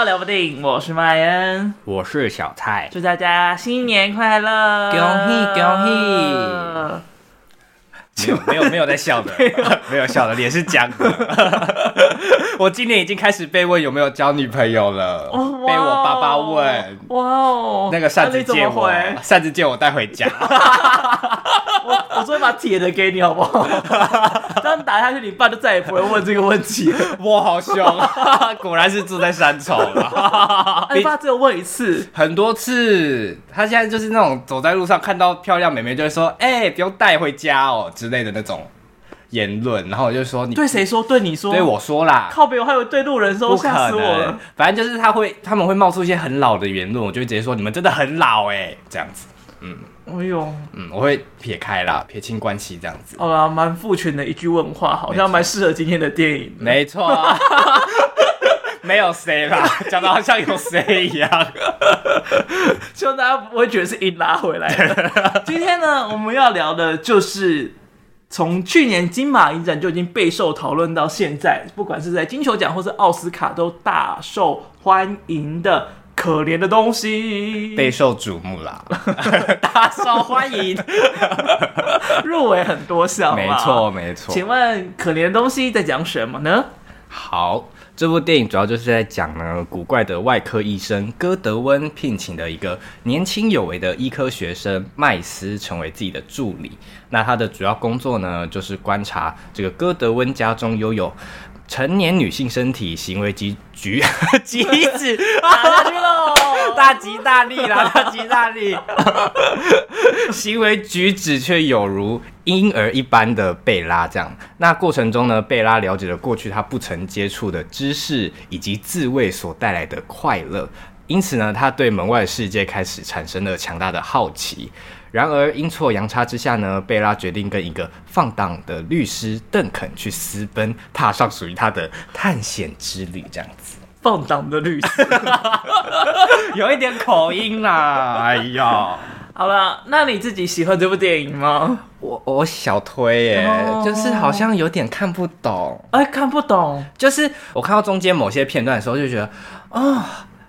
到聊部电影，我是麦恩，我是小蔡，祝大家新年快乐，恭喜恭喜！没有没有没有在笑的，没有笑的，脸是僵的。我今年已经开始被问有没有交女朋友了，被我爸爸问。哇哦，那个扇子借我，扇子借我带回家。我 我昨天把铁的给你好不好？这样打下去，你爸就再也不会问这个问题了。哇，好凶啊！果然是住在三重啊。你爸只有问一次，很多次。他现在就是那种走在路上看到漂亮美眉就会说：“哎、欸，不用带回家哦”之类的那种言论。然后我就说：“你对谁说？对你说？对我说啦。”靠北，我还有对路人说，吓死我了。反正就是他会，他们会冒出一些很老的言论，我就会直接说：“你们真的很老哎、欸，这样子。”嗯，哎呦，嗯，我会撇开啦，撇清关系这样子。好啦，蛮父权的一句问话，好像蛮适合今天的电影。没错，没有谁啦，讲的好像有谁一样。希望大家不会觉得是硬拉回来的。今天呢，我们要聊的就是从去年金马影展就已经备受讨论到现在，不管是在金球奖或是奥斯卡都大受欢迎的。可怜的东西备受瞩目啦，大受欢迎，入围很多项，没错没错。请问可怜的东西在讲什么呢？好，这部电影主要就是在讲呢，古怪的外科医生戈德温聘请的一个年轻有为的医科学生麦斯成为自己的助理。那他的主要工作呢，就是观察这个戈德温家中拥有成年女性身体行为及举 举止，打下去喽！大吉大利啦，大吉大利！行为举止却有如婴儿一般的贝拉这样。那过程中呢，贝拉了解了过去她不曾接触的知识以及自慰所带来的快乐，因此呢，她对门外世界开始产生了强大的好奇。然而阴错阳差之下呢，贝拉决定跟一个放荡的律师邓肯去私奔，踏上属于他的探险之旅。这样子，放荡的律师，有一点口音啦。哎呀，好了，那你自己喜欢这部电影吗？我我小推耶，哦、就是好像有点看不懂。哎，看不懂，就是我看到中间某些片段的时候，就觉得啊、哦，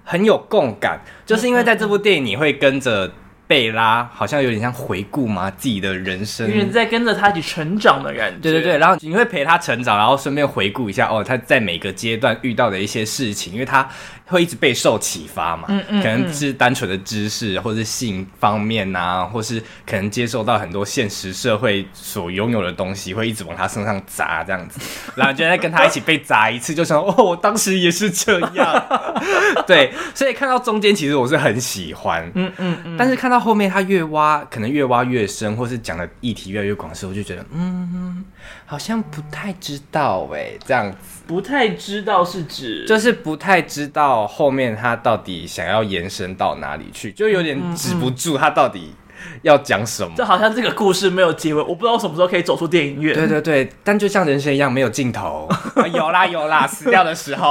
很有共感，就是因为在这部电影你会跟着。贝拉好像有点像回顾嘛，自己的人生，有点在跟着他一起成长的感觉。对对对，然后你会陪他成长，然后顺便回顾一下哦，他在每个阶段遇到的一些事情，因为他。会一直备受启发嘛？嗯嗯，可能是单纯的知识，或是性方面啊，或是可能接受到很多现实社会所拥有的东西，会一直往他身上砸这样子，然后就在跟他一起被砸一次，就想 哦，我当时也是这样。对，所以看到中间其实我是很喜欢，嗯嗯嗯，但是看到后面他越挖，可能越挖越深，或是讲的议题越来越广的时候，我就觉得嗯，好像不太知道哎，这样子，不太知道是指就是不太知道。后面他到底想要延伸到哪里去，就有点止不住。他到底要讲什么？就好像这个故事没有结尾，我不知道什么时候可以走出电影院。对对对，但就像人生一样，没有尽头。有啦有啦，死掉的时候，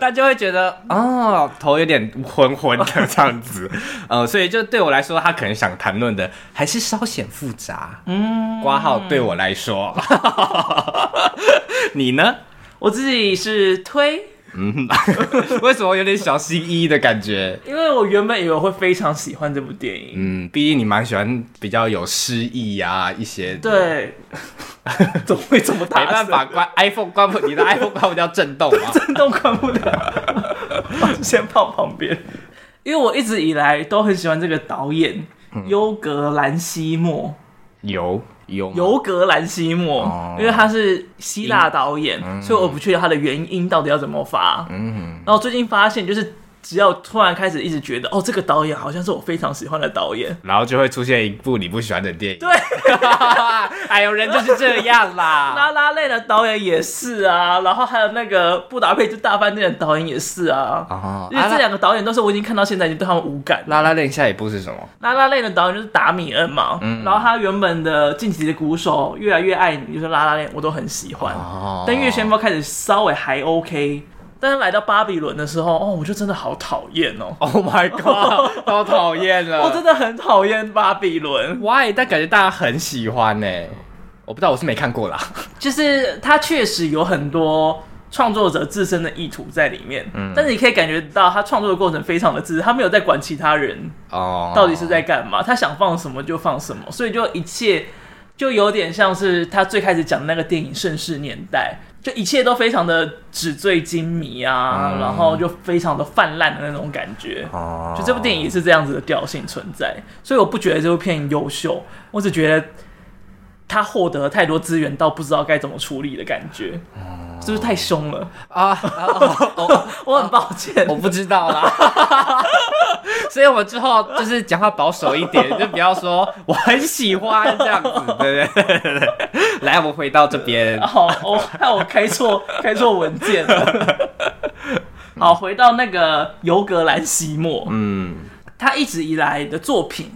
他就会觉得哦，头有点昏昏的 这样子。呃，所以就对我来说，他可能想谈论的还是稍显复杂。嗯，挂号对我来说，你呢？我自己是推。嗯，为什么有点小心翼翼的感觉？因为我原本以为我会非常喜欢这部电影。嗯，毕竟你蛮喜欢比较有诗意呀一些。对，怎么会这么大？没办法，关 iPhone 关不，你的 iPhone 关不掉震动吗？震动关不了，先放旁边。因为我一直以来都很喜欢这个导演，优格兰西莫。有。尤格兰西莫，哦、因为他是希腊导演，嗯、所以我不确定他的原因到底要怎么发。嗯，然后最近发现就是。只要突然开始一直觉得哦，这个导演好像是我非常喜欢的导演，然后就会出现一部你不喜欢的电影。对，哎呦人就是这样啦。拉拉类的导演也是啊，然后还有那个布达佩斯大饭店的导演也是啊。哦，因为这两个导演都是我已经看到现在已经对他们无感。拉拉类下一部是什么？拉拉类的导演就是达米恩嘛。嗯。然后他原本的晋级的鼓手越来越爱你，就是拉拉类我都很喜欢。哦。但月旋风开始稍微还 OK。但是来到巴比伦的时候，哦，我就真的好讨厌哦！Oh my god，好讨厌了！我真的很讨厌巴比伦。Why？但感觉大家很喜欢呢。我不知道，我是没看过啦。就是它确实有很多创作者自身的意图在里面。嗯，但是你可以感觉到他创作的过程非常的自私，他没有在管其他人哦，到底是在干嘛，他想放什么就放什么，所以就一切就有点像是他最开始讲的那个电影《盛世年代》。就一切都非常的纸醉金迷啊，嗯、然后就非常的泛滥的那种感觉。哦，就这部电影也是这样子的调性存在，所以我不觉得这部片优秀，我只觉得他获得了太多资源到不知道该怎么处理的感觉。嗯是不是太凶了啊？啊我，我很抱歉，我不知道啦。所以，我们之后就是讲话保守一点，就不要说我很喜欢这样子，对不对，对？来，我们回到这边。好，我看我开错开错文件了。好，回到那个尤格兰西莫，嗯，他一直以来的作品，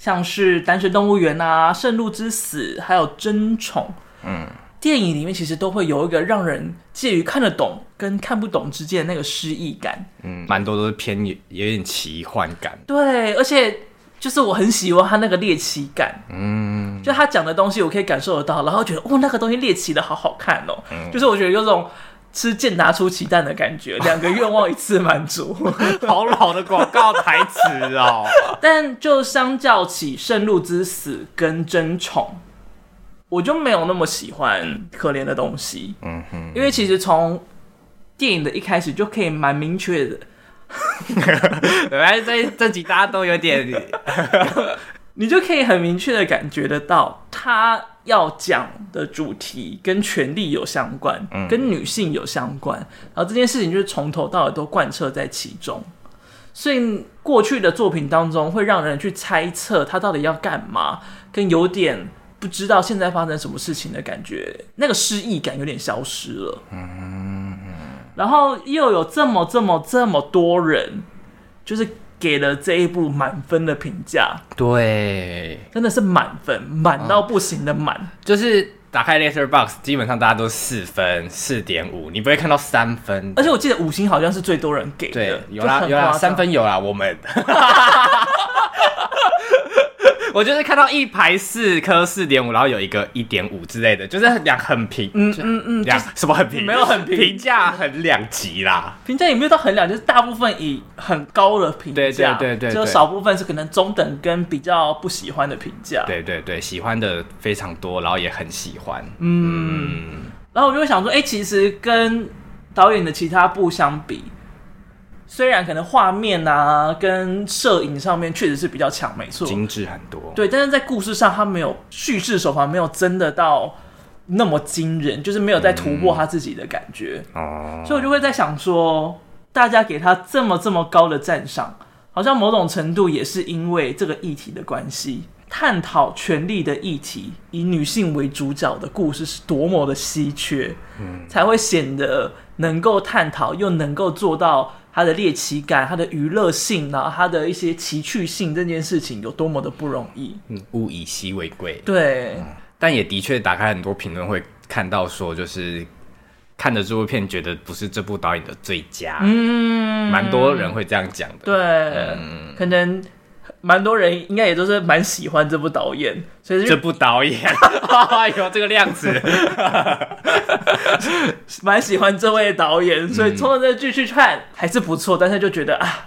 像是《单身动物园》啊，《圣鹿之死》，还有《争宠》，嗯。电影里面其实都会有一个让人介于看得懂跟看不懂之间的那个失意感，嗯，蛮多都是偏有有点奇幻感。对，而且就是我很喜欢他那个猎奇感，嗯，就他讲的东西我可以感受得到，然后觉得哦，那个东西猎奇的好好看哦，嗯、就是我觉得有种吃健达出奇蛋的感觉，两个愿望一次满足，好老的广告台词哦。但就相较起《圣路之死》跟《争宠》。我就没有那么喜欢可怜的东西，嗯哼，因为其实从电影的一开始就可以蛮明确的，原来这这集大家都有点，你就可以很明确的感觉得到，他要讲的主题跟权力有相关，嗯、跟女性有相关，然后这件事情就是从头到尾都贯彻在其中，所以过去的作品当中会让人去猜测他到底要干嘛，跟有点。不知道现在发生什么事情的感觉，那个失意感有点消失了。嗯，然后又有这么这么这么多人，就是给了这一部满分的评价。对，真的是满分，满到不行的满。就是打开 Letterboxd，基本上大家都四分、四点五，你不会看到三分。而且我记得五星好像是最多人给的，对，有啦有啦，三分有啦，我们。我就是看到一排四颗四点五，然后有一个一点五之类的，就是两很平，嗯嗯嗯，两什么很平，没有很平，评价很两极啦。评价也没有到很两，就是大部分以很高的评价，对对对对，就少部分是可能中等跟比较不喜欢的评价。对对对，喜欢的非常多，然后也很喜欢。嗯，然后我就会想说，哎，其实跟导演的其他部相比。虽然可能画面啊跟摄影上面确实是比较强，没错，精致很多。对，但是在故事上，他没有叙事手法没有真的到那么惊人，就是没有在突破他自己的感觉。哦、嗯，所以我就会在想说，大家给他这么这么高的赞赏，好像某种程度也是因为这个议题的关系，探讨权力的议题，以女性为主角的故事是多么的稀缺，嗯，才会显得能够探讨又能够做到。它的猎奇感，它的娱乐性，然后它的一些奇趣性，这件事情有多么的不容易。嗯，物以稀为贵。对、嗯，但也的确打开很多评论会看到说，就是看着这部片觉得不是这部导演的最佳。嗯，蛮多人会这样讲的。对，嗯、可能。蛮多人应该也都是蛮喜欢这部导演，所以这部导演。哎呦这个量子，蛮喜欢这位导演，所以从这剧去看还是不错，但是就觉得啊，还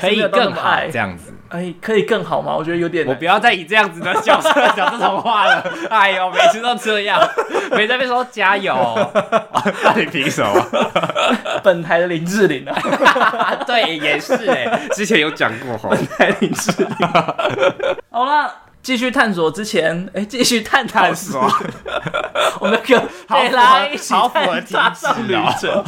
可以更好这样子，哎，可以更好吗？我觉得有点，我不要再以这样子的角色讲这种话了。哎呦，每次都这样，每次被说加油，那你凭什么？本台的林志玲啊，对，也是哎，之前有讲过哈，本台林志玲。好了，继续探索之前，哎，继续探探索，我们可以来一起探索旅程。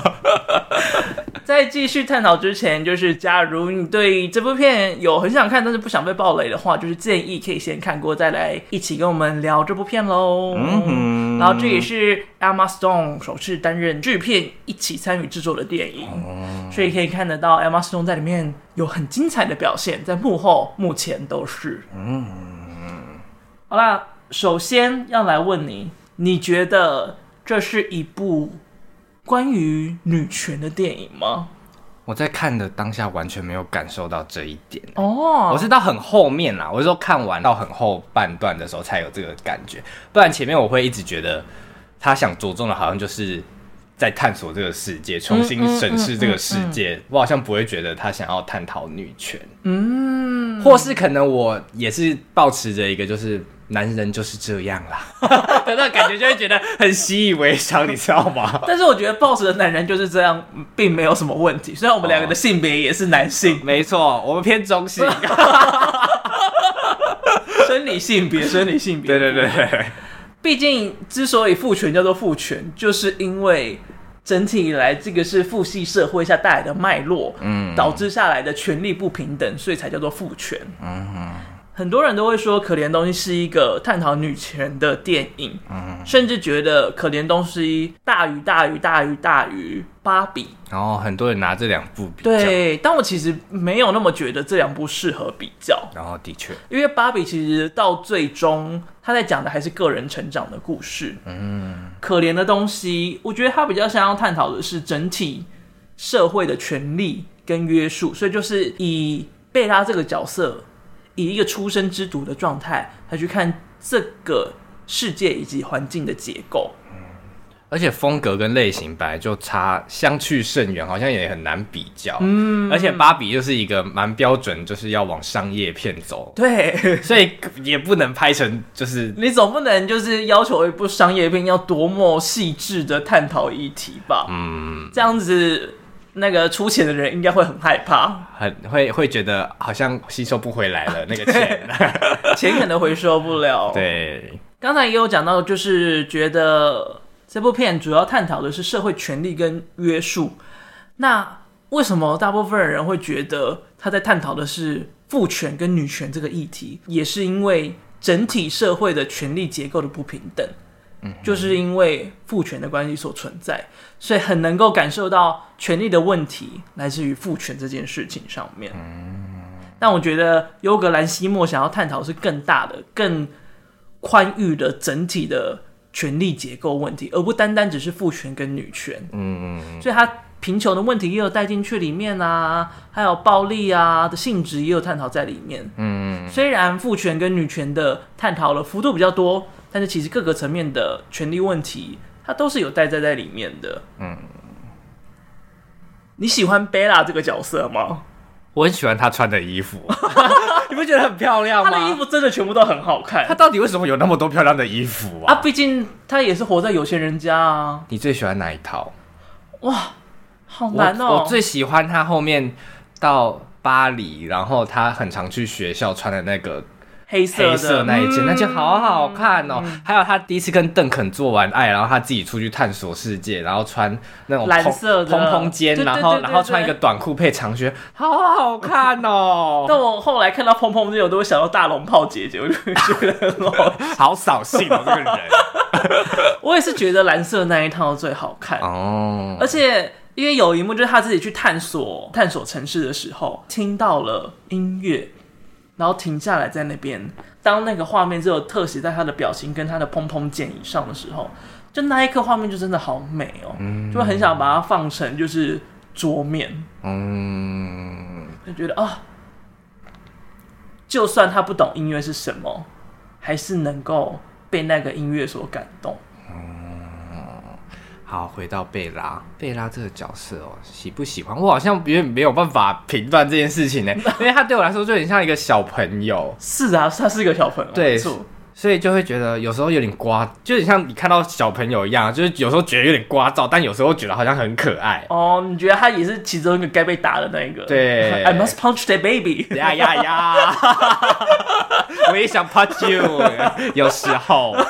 在继续探讨之前，就是假如你对这部片有很想看，但是不想被暴雷的话，就是建议可以先看过再来一起跟我们聊这部片喽。嗯，然后这也是 Emma Stone 首次担任制片一起参与制作的电影，嗯、所以可以看得到 Emma Stone 在里面有很精彩的表现，在幕后、目前都是。嗯，好啦，首先要来问你，你觉得这是一部？关于女权的电影吗？我在看的当下完全没有感受到这一点哦，oh. 我是到很后面啦，我是说看完到很后半段的时候才有这个感觉，不然前面我会一直觉得他想着重的好像就是在探索这个世界，重新审视这个世界。嗯嗯嗯嗯、我好像不会觉得他想要探讨女权，嗯，或是可能我也是保持着一个就是。男人就是这样啦，那感觉就会觉得很习以为常，你知道吗？但是我觉得 boss 的男人就是这样，并没有什么问题。虽然我们两个的性别也是男性，没错，我们偏中性，生理性别，生理性别，对对对对。毕竟之所以父权叫做父权，就是因为整体以来这个是父系社会下带来的脉络，嗯，导致下来的权力不平等，所以才叫做父权，嗯哼。很多人都会说《可怜东西》是一个探讨女权的电影，嗯，甚至觉得《可怜东西》大于大于大于大于《芭比》。然后很多人拿这两部比较，对，但我其实没有那么觉得这两部适合比较。然后的确，因为《芭比》其实到最终，他在讲的还是个人成长的故事。嗯，《可怜的东西》，我觉得他比较想要探讨的是整体社会的权利跟约束，所以就是以贝拉这个角色。以一个出生之犊的状态他去看这个世界以及环境的结构，而且风格跟类型本来就差相去甚远，好像也很难比较。嗯，而且芭比就是一个蛮标准，就是要往商业片走。对，所以也不能拍成就是你总不能就是要求一部商业片要多么细致的探讨议题吧？嗯，这样子。那个出钱的人应该会很害怕，很会会觉得好像吸收不回来了 那个钱，钱可能回收不了。对，刚才也有讲到，就是觉得这部片主要探讨的是社会权利跟约束。那为什么大部分人会觉得他在探讨的是父权跟女权这个议题？也是因为整体社会的权力结构的不平等。就是因为父权的关系所存在，所以很能够感受到权力的问题来自于父权这件事情上面。嗯但我觉得优格兰西莫想要探讨是更大的、更宽裕的整体的权力结构问题，而不单单只是父权跟女权。嗯，所以他贫穷的问题也有带进去里面啊，还有暴力啊的性质也有探讨在里面。嗯，虽然父权跟女权的探讨了幅度比较多。但是其实各个层面的权力问题，它都是有带在在里面的。嗯，你喜欢贝拉这个角色吗？我很喜欢她穿的衣服，你不觉得很漂亮吗？她的衣服真的全部都很好看。她到底为什么有那么多漂亮的衣服啊？啊，毕竟她也是活在有钱人家啊。你最喜欢哪一套？哇，好难哦！我，我最喜欢她后面到巴黎，然后她很常去学校穿的那个。黑色，黑色那一件，嗯、那件好好看哦。嗯、还有他第一次跟邓肯做完爱，然后他自己出去探索世界，然后穿那种蓝色的蓬蓬肩，然后然后穿一个短裤配长靴，好好看哦。但我后来看到蓬蓬肩，我都会想到大龙炮姐姐，我就觉得 好扫兴哦，这个人。我也是觉得蓝色那一套最好看哦，而且因为有一幕就是他自己去探索探索城市的时候，听到了音乐。然后停下来在那边，当那个画面只有特写在他的表情跟他的砰砰键以上的时候，就那一刻画面就真的好美哦，嗯、就很想把它放成就是桌面，嗯，就觉得啊、哦，就算他不懂音乐是什么，还是能够被那个音乐所感动。好，回到贝拉，贝拉这个角色哦，喜不喜欢？我好像有点没有办法评断这件事情呢，因为他对我来说就很像一个小朋友。是啊，他是一个小朋友，对，所以就会觉得有时候有点瓜，就是像你看到小朋友一样，就是有时候觉得有点聒噪，但有时候觉得好像很可爱。哦，你觉得他也是其中一个该被打的那一个？对，I must punch that baby。呀呀呀！我也想 punch you，有时候。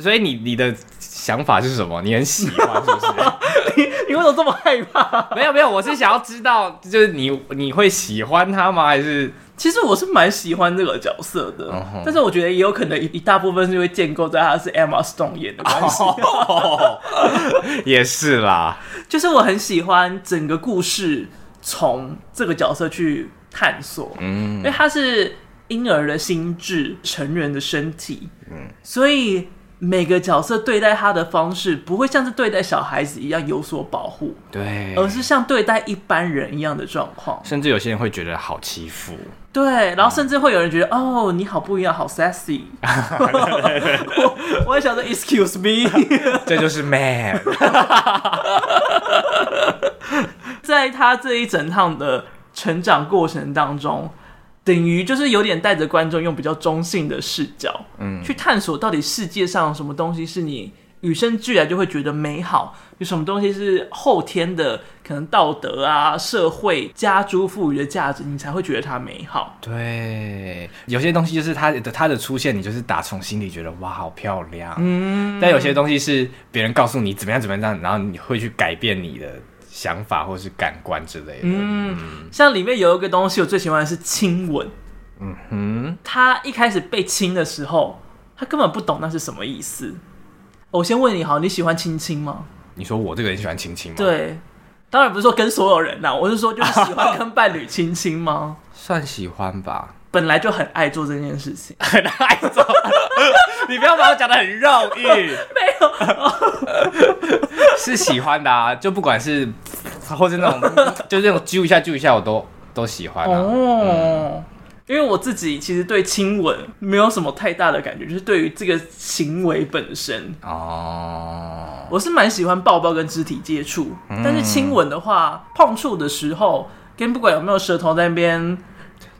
所以你你的想法是什么？你很喜欢是不是？你你为什么这么害怕？没有没有，我是想要知道，就是你你会喜欢他吗？还是其实我是蛮喜欢这个角色的，但是我觉得也有可能一大部分是因为建构在他是 Emma Stone 演的关系。哦、也是啦，就是我很喜欢整个故事从这个角色去探索，嗯，因为他是。婴儿的心智，成人的身体，嗯，所以每个角色对待他的方式不会像是对待小孩子一样有所保护，对，而是像对待一般人一样的状况。甚至有些人会觉得好欺负，对，然后甚至会有人觉得、嗯、哦，你好不一样，好。我我也想说，excuse me，这就是 man。在他这一整趟的成长过程当中。等于就是有点带着观众用比较中性的视角，嗯，去探索到底世界上什么东西是你与生俱来就会觉得美好，有什么东西是后天的，可能道德啊、社会加诸赋予的价值，你才会觉得它美好。对，有些东西就是它的它的出现，你就是打从心里觉得哇，好漂亮。嗯，但有些东西是别人告诉你怎么样怎么样，然后你会去改变你的。想法或是感官之类的，嗯，像里面有一个东西，我最喜欢的是亲吻。嗯哼，他一开始被亲的时候，他根本不懂那是什么意思。我先问你好，你喜欢亲亲吗？你说我这个人喜欢亲亲吗？对，当然不是说跟所有人呐，我是说就是喜欢跟伴侣亲亲吗？算喜欢吧。本来就很爱做这件事情，很爱做。你不要把我讲的很肉欲，没有，是喜欢的啊。就不管是，或是那种，就是那种揪一下揪一下，我都都喜欢啊。哦，嗯、因为我自己其实对亲吻没有什么太大的感觉，就是对于这个行为本身。哦，我是蛮喜欢抱抱跟肢体接触，嗯、但是亲吻的话，碰触的时候，跟不管有没有舌头在那边。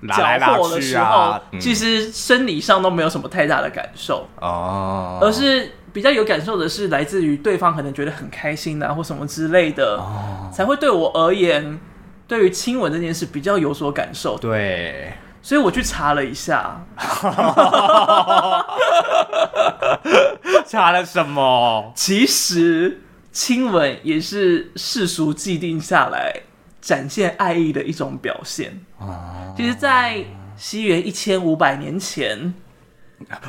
搅和的时候，啊嗯、其实生理上都没有什么太大的感受。哦，而是比较有感受的是来自于对方可能觉得很开心啊，或什么之类的，哦、才会对我而言，对于亲吻这件事比较有所感受。对，所以我去查了一下，查了什么？其实亲吻也是世俗既定下来展现爱意的一种表现。哦其实，在西元一千五百年前，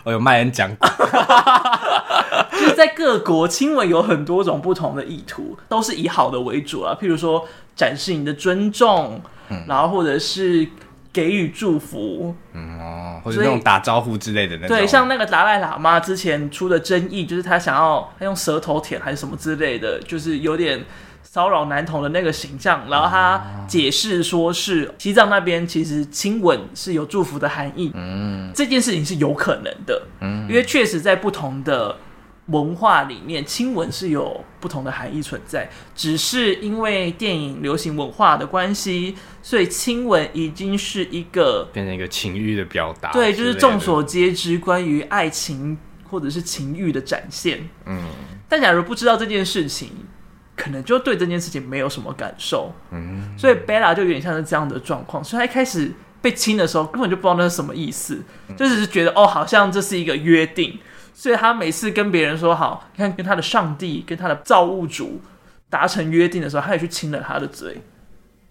我有卖人讲过，就是在各国亲吻有很多种不同的意图，都是以好的为主啊。譬如说，展示你的尊重，嗯、然后或者是给予祝福，嗯哦，或者那种打招呼之类的那种。对，像那个达赖喇嘛之前出的争议，就是他想要他用舌头舔还是什么之类的，就是有点。骚扰男童的那个形象，然后他解释说是西藏那边其实亲吻是有祝福的含义，嗯，这件事情是有可能的，嗯，因为确实在不同的文化里面，亲吻是有不同的含义存在，只是因为电影流行文化的关系，所以亲吻已经是一个变成一个情欲的表达，对，就是众所皆知关于爱情或者是情欲的展现，嗯，但假如不知道这件事情。可能就对这件事情没有什么感受，嗯，所以贝拉就有点像是这样的状况，所以他一开始被亲的时候根本就不知道那是什么意思，嗯、就只是觉得哦，好像这是一个约定，所以他每次跟别人说好，你看跟他的上帝、跟他的造物主达成约定的时候，他也去亲了他的嘴，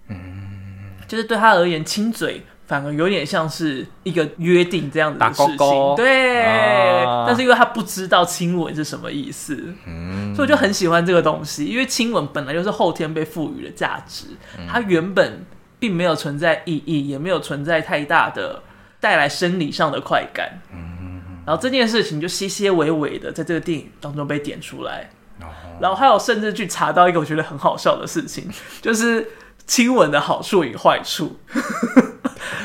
嗯，就是对他而言亲嘴。反而有点像是一个约定这样子的事情，勾勾对。啊、但是因为他不知道亲吻是什么意思，嗯、所以我就很喜欢这个东西。因为亲吻本来就是后天被赋予的价值，嗯、它原本并没有存在意义，也没有存在太大的带来生理上的快感。嗯、然后这件事情就些些微微的在这个电影当中被点出来。哦、然后还有甚至去查到一个我觉得很好笑的事情，就是亲吻的好处与坏处。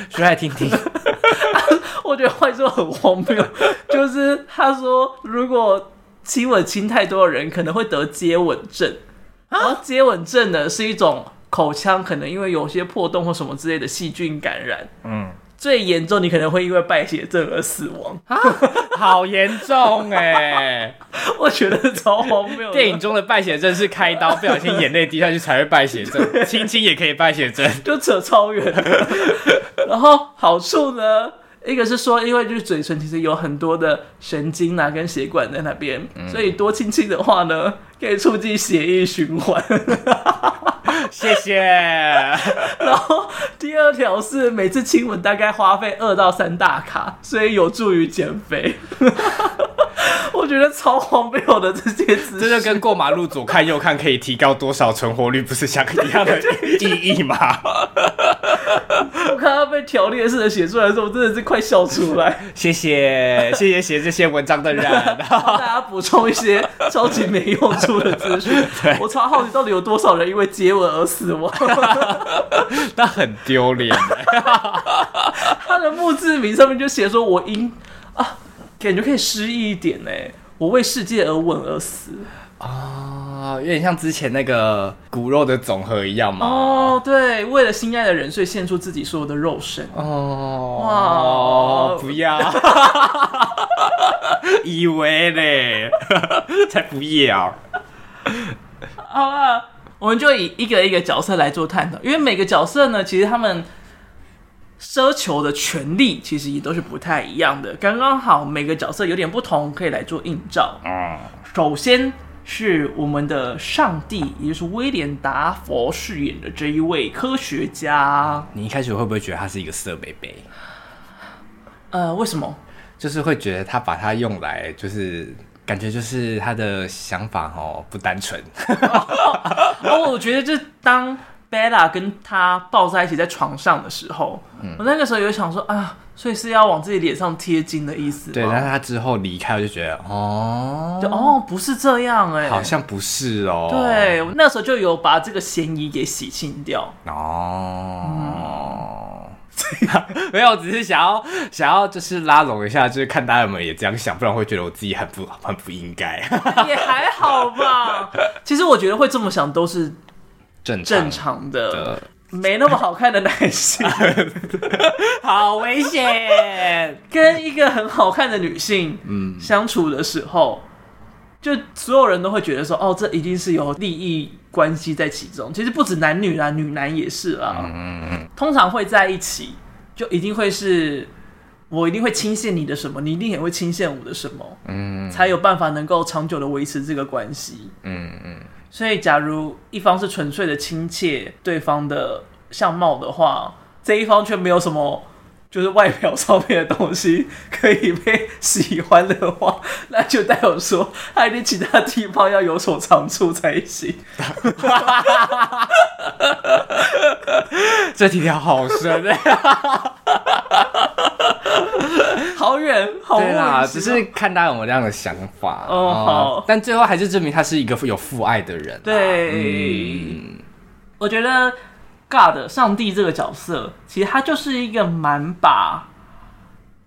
说来听听，我觉得坏处很荒谬，就是他说如果亲吻亲太多的人，可能会得接吻症。然后接吻症呢是一种口腔可能因为有些破洞或什么之类的细菌感染，嗯，最严重你可能会因为败血症而死亡。啊，好严重哎！我觉得超荒谬。电影中的败血症是开刀不小心眼泪滴下去才会败血症，亲亲也可以败血症，就扯超远。然后好处呢，一个是说，因为就是嘴唇其实有很多的神经啊跟血管在那边，嗯、所以多亲亲的话呢，可以促进血液循环。谢谢。然后第二条是每次亲吻大概花费二到三大卡，所以有助于减肥。我觉得超荒谬的这些词，这就跟过马路左看右看可以提高多少存活率，不是像一样的意义吗？我看他被条列式的写出来的时候，我真的是快笑出来。谢谢谢谢写这些文章的人，大家补充一些超级没用处的资讯。我超好奇到底有多少人因为接吻而死亡，那很丢脸。他的墓志铭上面就写说：“我因啊，感觉可以诗意一点呢。我为世界而吻而死。”哦，有点像之前那个骨肉的总和一样嘛。哦，对，为了心爱的人，所以献出自己所有的肉身。哦，哇，不要，以为嘞，才不要。好了，我们就以一个一个角色来做探讨，因为每个角色呢，其实他们奢求的权利其实也都是不太一样的。刚刚好，每个角色有点不同，可以来做映照。嗯，首先。是我们的上帝，也就是威廉达佛饰演的这一位科学家。你一开始会不会觉得他是一个色贝贝？呃，为什么？就是会觉得他把它用来，就是感觉就是他的想法哦不单纯。哦，我觉得就当 Bella 跟他抱在一起在床上的时候，嗯、我那个时候有想说啊，所以是要往自己脸上贴金的意思。对，但是他之后离开，我就觉得哦，就哦，不是这样哎、欸，好像不是哦。对，我那时候就有把这个嫌疑给洗清掉。哦，嗯、没有，只是想要想要就是拉拢一下，就是看大家有没有也这样想，不然会觉得我自己很不很不应该。也还好吧，其实我觉得会这么想都是。正正常的，没那么好看的男性，好危险。跟一个很好看的女性，嗯，相处的时候，就所有人都会觉得说，哦，这一定是有利益关系在其中。其实不止男女啦，女男也是啦。嗯，通常会在一起，就一定会是我一定会倾泻你的什么，你一定也会倾泻我的什么，嗯，才有办法能够长久的维持这个关系。嗯嗯。所以，假如一方是纯粹的亲切对方的相貌的话，这一方却没有什么，就是外表上面的东西可以被喜欢的话，那就代表说，他一定其他地方要有所长处才行。这题条好深呀！好远，好远啊！只是看大家有没有这样的想法哦。好，但最后还是证明他是一个有父爱的人。对，嗯、我觉得 God 上帝这个角色，其实他就是一个蛮把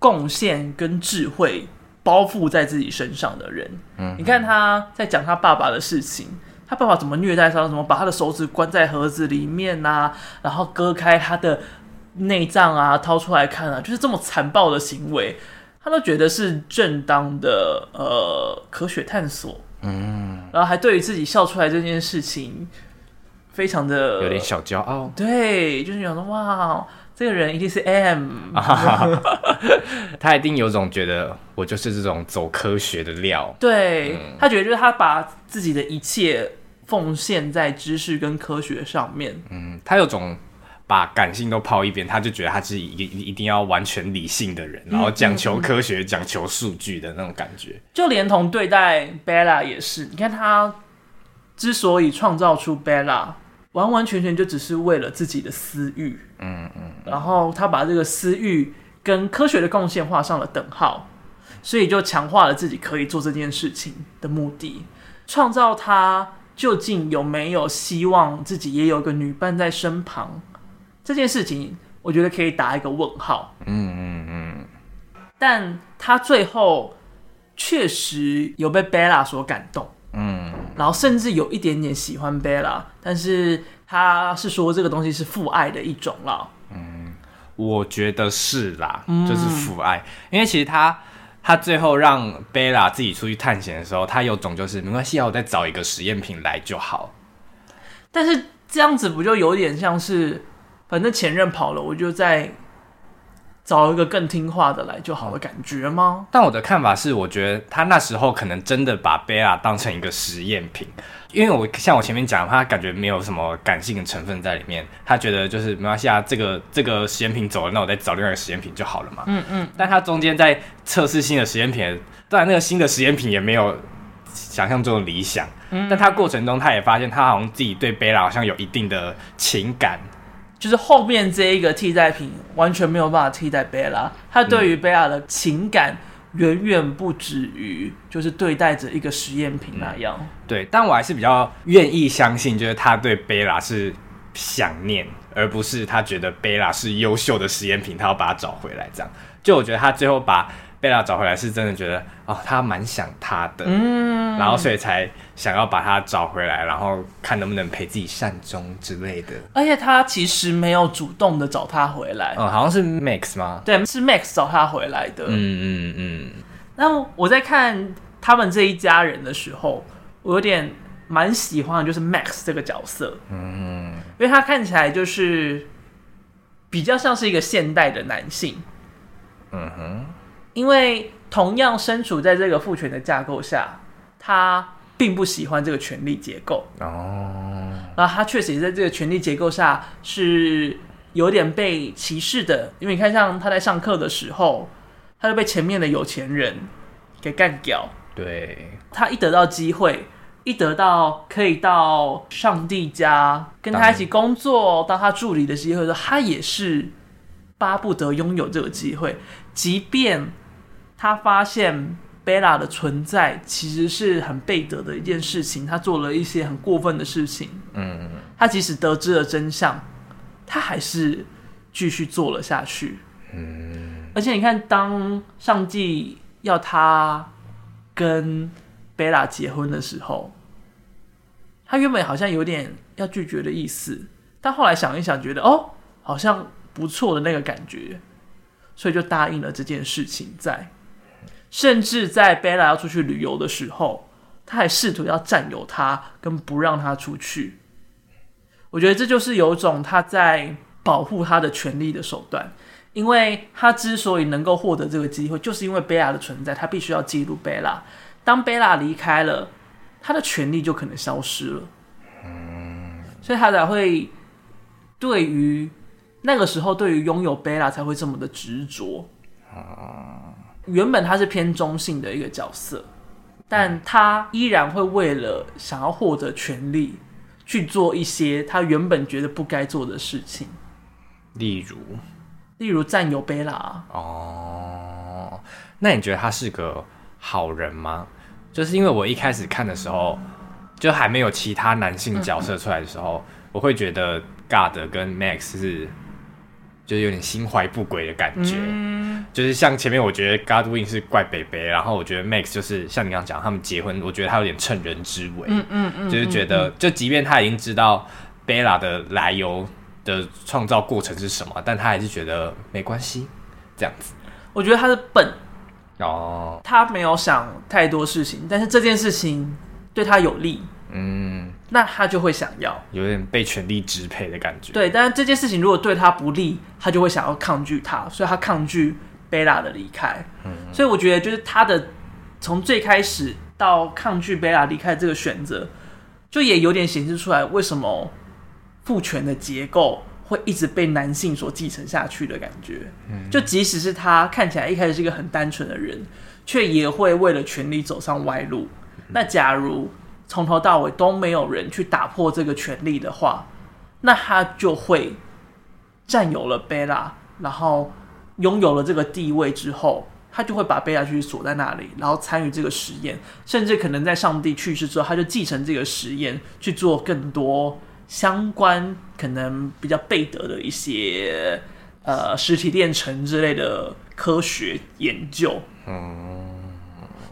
贡献跟智慧包覆在自己身上的人。嗯，你看他在讲他爸爸的事情，他爸爸怎么虐待他，怎么把他的手指关在盒子里面啊，然后割开他的。内脏啊，掏出来看啊，就是这么残暴的行为，他都觉得是正当的呃科学探索，嗯，然后还对于自己笑出来这件事情，非常的有点小骄傲，对，就是想说哇，这个人一定是 M，他一定有种觉得我就是这种走科学的料，对、嗯、他觉得就是他把自己的一切奉献在知识跟科学上面，嗯，他有种。把感性都抛一边，他就觉得他是一一定要完全理性的人，然后讲求科学、讲、求数据的那种感觉。就连同对待 Bella 也是，你看他之所以创造出 Bella，完完全全就只是为了自己的私欲。嗯嗯。然后他把这个私欲跟科学的贡献画上了等号，所以就强化了自己可以做这件事情的目的。创造他究竟有没有希望自己也有个女伴在身旁？这件事情，我觉得可以打一个问号。嗯嗯嗯，但他最后确实有被 Bella 所感动。嗯，然后甚至有一点点喜欢 Bella，但是他是说这个东西是父爱的一种了。嗯，我觉得是啦，就是父爱。嗯，因为其实他他最后让 Bella 自己出去探险的时候，他有种就是没关系，我再找一个实验品来就好。但是这样子不就有点像是？反正前任跑了，我就再找一个更听话的来就好的感觉吗？但我的看法是，我觉得他那时候可能真的把贝拉当成一个实验品，因为我像我前面讲，他感觉没有什么感性的成分在里面，他觉得就是没关系啊，这个这个实验品走了，那我再找另外一个实验品就好了嘛。嗯嗯。但他中间在测试新的实验品，当然那个新的实验品也没有想象中的理想，嗯，但他过程中他也发现，他好像自己对贝拉好像有一定的情感。就是后面这一个替代品完全没有办法替代贝拉，他对于贝拉的情感远远不止于就是对待着一个实验品那样。嗯。对，但我还是比较愿意相信，就是他对贝拉是想念，而不是他觉得贝拉是优秀的实验品，他要把它找回来。这样，就我觉得他最后把。贝拉找回来是真的觉得哦，他蛮想他的，嗯，然后所以才想要把他找回来，然后看能不能陪自己善终之类的。而且他其实没有主动的找他回来，嗯，好像是 Max 吗？对，是 Max 找他回来的。嗯嗯嗯。那我在看他们这一家人的时候，我有点蛮喜欢的，就是 Max 这个角色，嗯，因为他看起来就是比较像是一个现代的男性，嗯哼。因为同样身处在这个父权的架构下，他并不喜欢这个权力结构哦。然后他确实也在这个权力结构下是有点被歧视的。因为你看，像他在上课的时候，他就被前面的有钱人给干掉。对，他一得到机会，一得到可以到上帝家跟他一起工作，当他助理的机会的时候，他也是巴不得拥有这个机会，即便。他发现贝拉的存在其实是很背德的一件事情，他做了一些很过分的事情。嗯，他即使得知了真相，他还是继续做了下去。嗯，而且你看，当上帝要他跟贝拉结婚的时候，他原本好像有点要拒绝的意思，但后来想一想，觉得哦，好像不错的那个感觉，所以就答应了这件事情。在。甚至在贝拉要出去旅游的时候，他还试图要占有他，跟不让他出去。我觉得这就是有种他在保护他的权利的手段，因为他之所以能够获得这个机会，就是因为贝拉的存在，他必须要记录贝拉。当贝拉离开了，他的权利就可能消失了。所以他才会对于那个时候，对于拥有贝拉才会这么的执着。原本他是偏中性的一个角色，但他依然会为了想要获得权利，去做一些他原本觉得不该做的事情。例如，例如占有贝拉。哦，那你觉得他是个好人吗？就是因为我一开始看的时候，就还没有其他男性角色出来的时候，嗯、我会觉得 God 跟 Max 是。就是有点心怀不轨的感觉，嗯、就是像前面我觉得 Godwin 是怪北北，然后我觉得 Max 就是像你刚刚讲，他们结婚，我觉得他有点趁人之危，嗯嗯嗯，就是觉得就即便他已经知道 Bella 的来由的创造过程是什么，但他还是觉得没关系，这样子。我觉得他是笨。哦，他没有想太多事情，但是这件事情对他有利，嗯。那他就会想要有点被权力支配的感觉。对，但是这件事情如果对他不利，他就会想要抗拒他，所以他抗拒贝拉的离开。嗯，所以我觉得就是他的从最开始到抗拒贝拉离开这个选择，就也有点显示出来为什么父权的结构会一直被男性所继承下去的感觉。嗯，就即使是他看起来一开始是一个很单纯的人，却也会为了权力走上歪路。那假如从头到尾都没有人去打破这个权力的话，那他就会占有了贝拉，然后拥有了这个地位之后，他就会把贝拉去锁在那里，然后参与这个实验，甚至可能在上帝去世之后，他就继承这个实验去做更多相关可能比较背德的一些呃实体炼成之类的科学研究。嗯。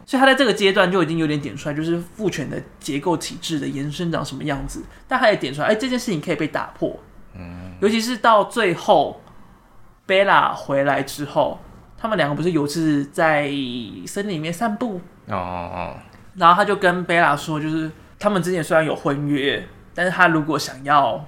所以他在这个阶段就已经有点点出来，就是父权的结构体制的延伸长什么样子。但他也点出来，哎，这件事情可以被打破。嗯，尤其是到最后，贝拉回来之后，他们两个不是有次在森林里面散步？哦哦哦。然后他就跟贝拉说，就是他们之前虽然有婚约，但是他如果想要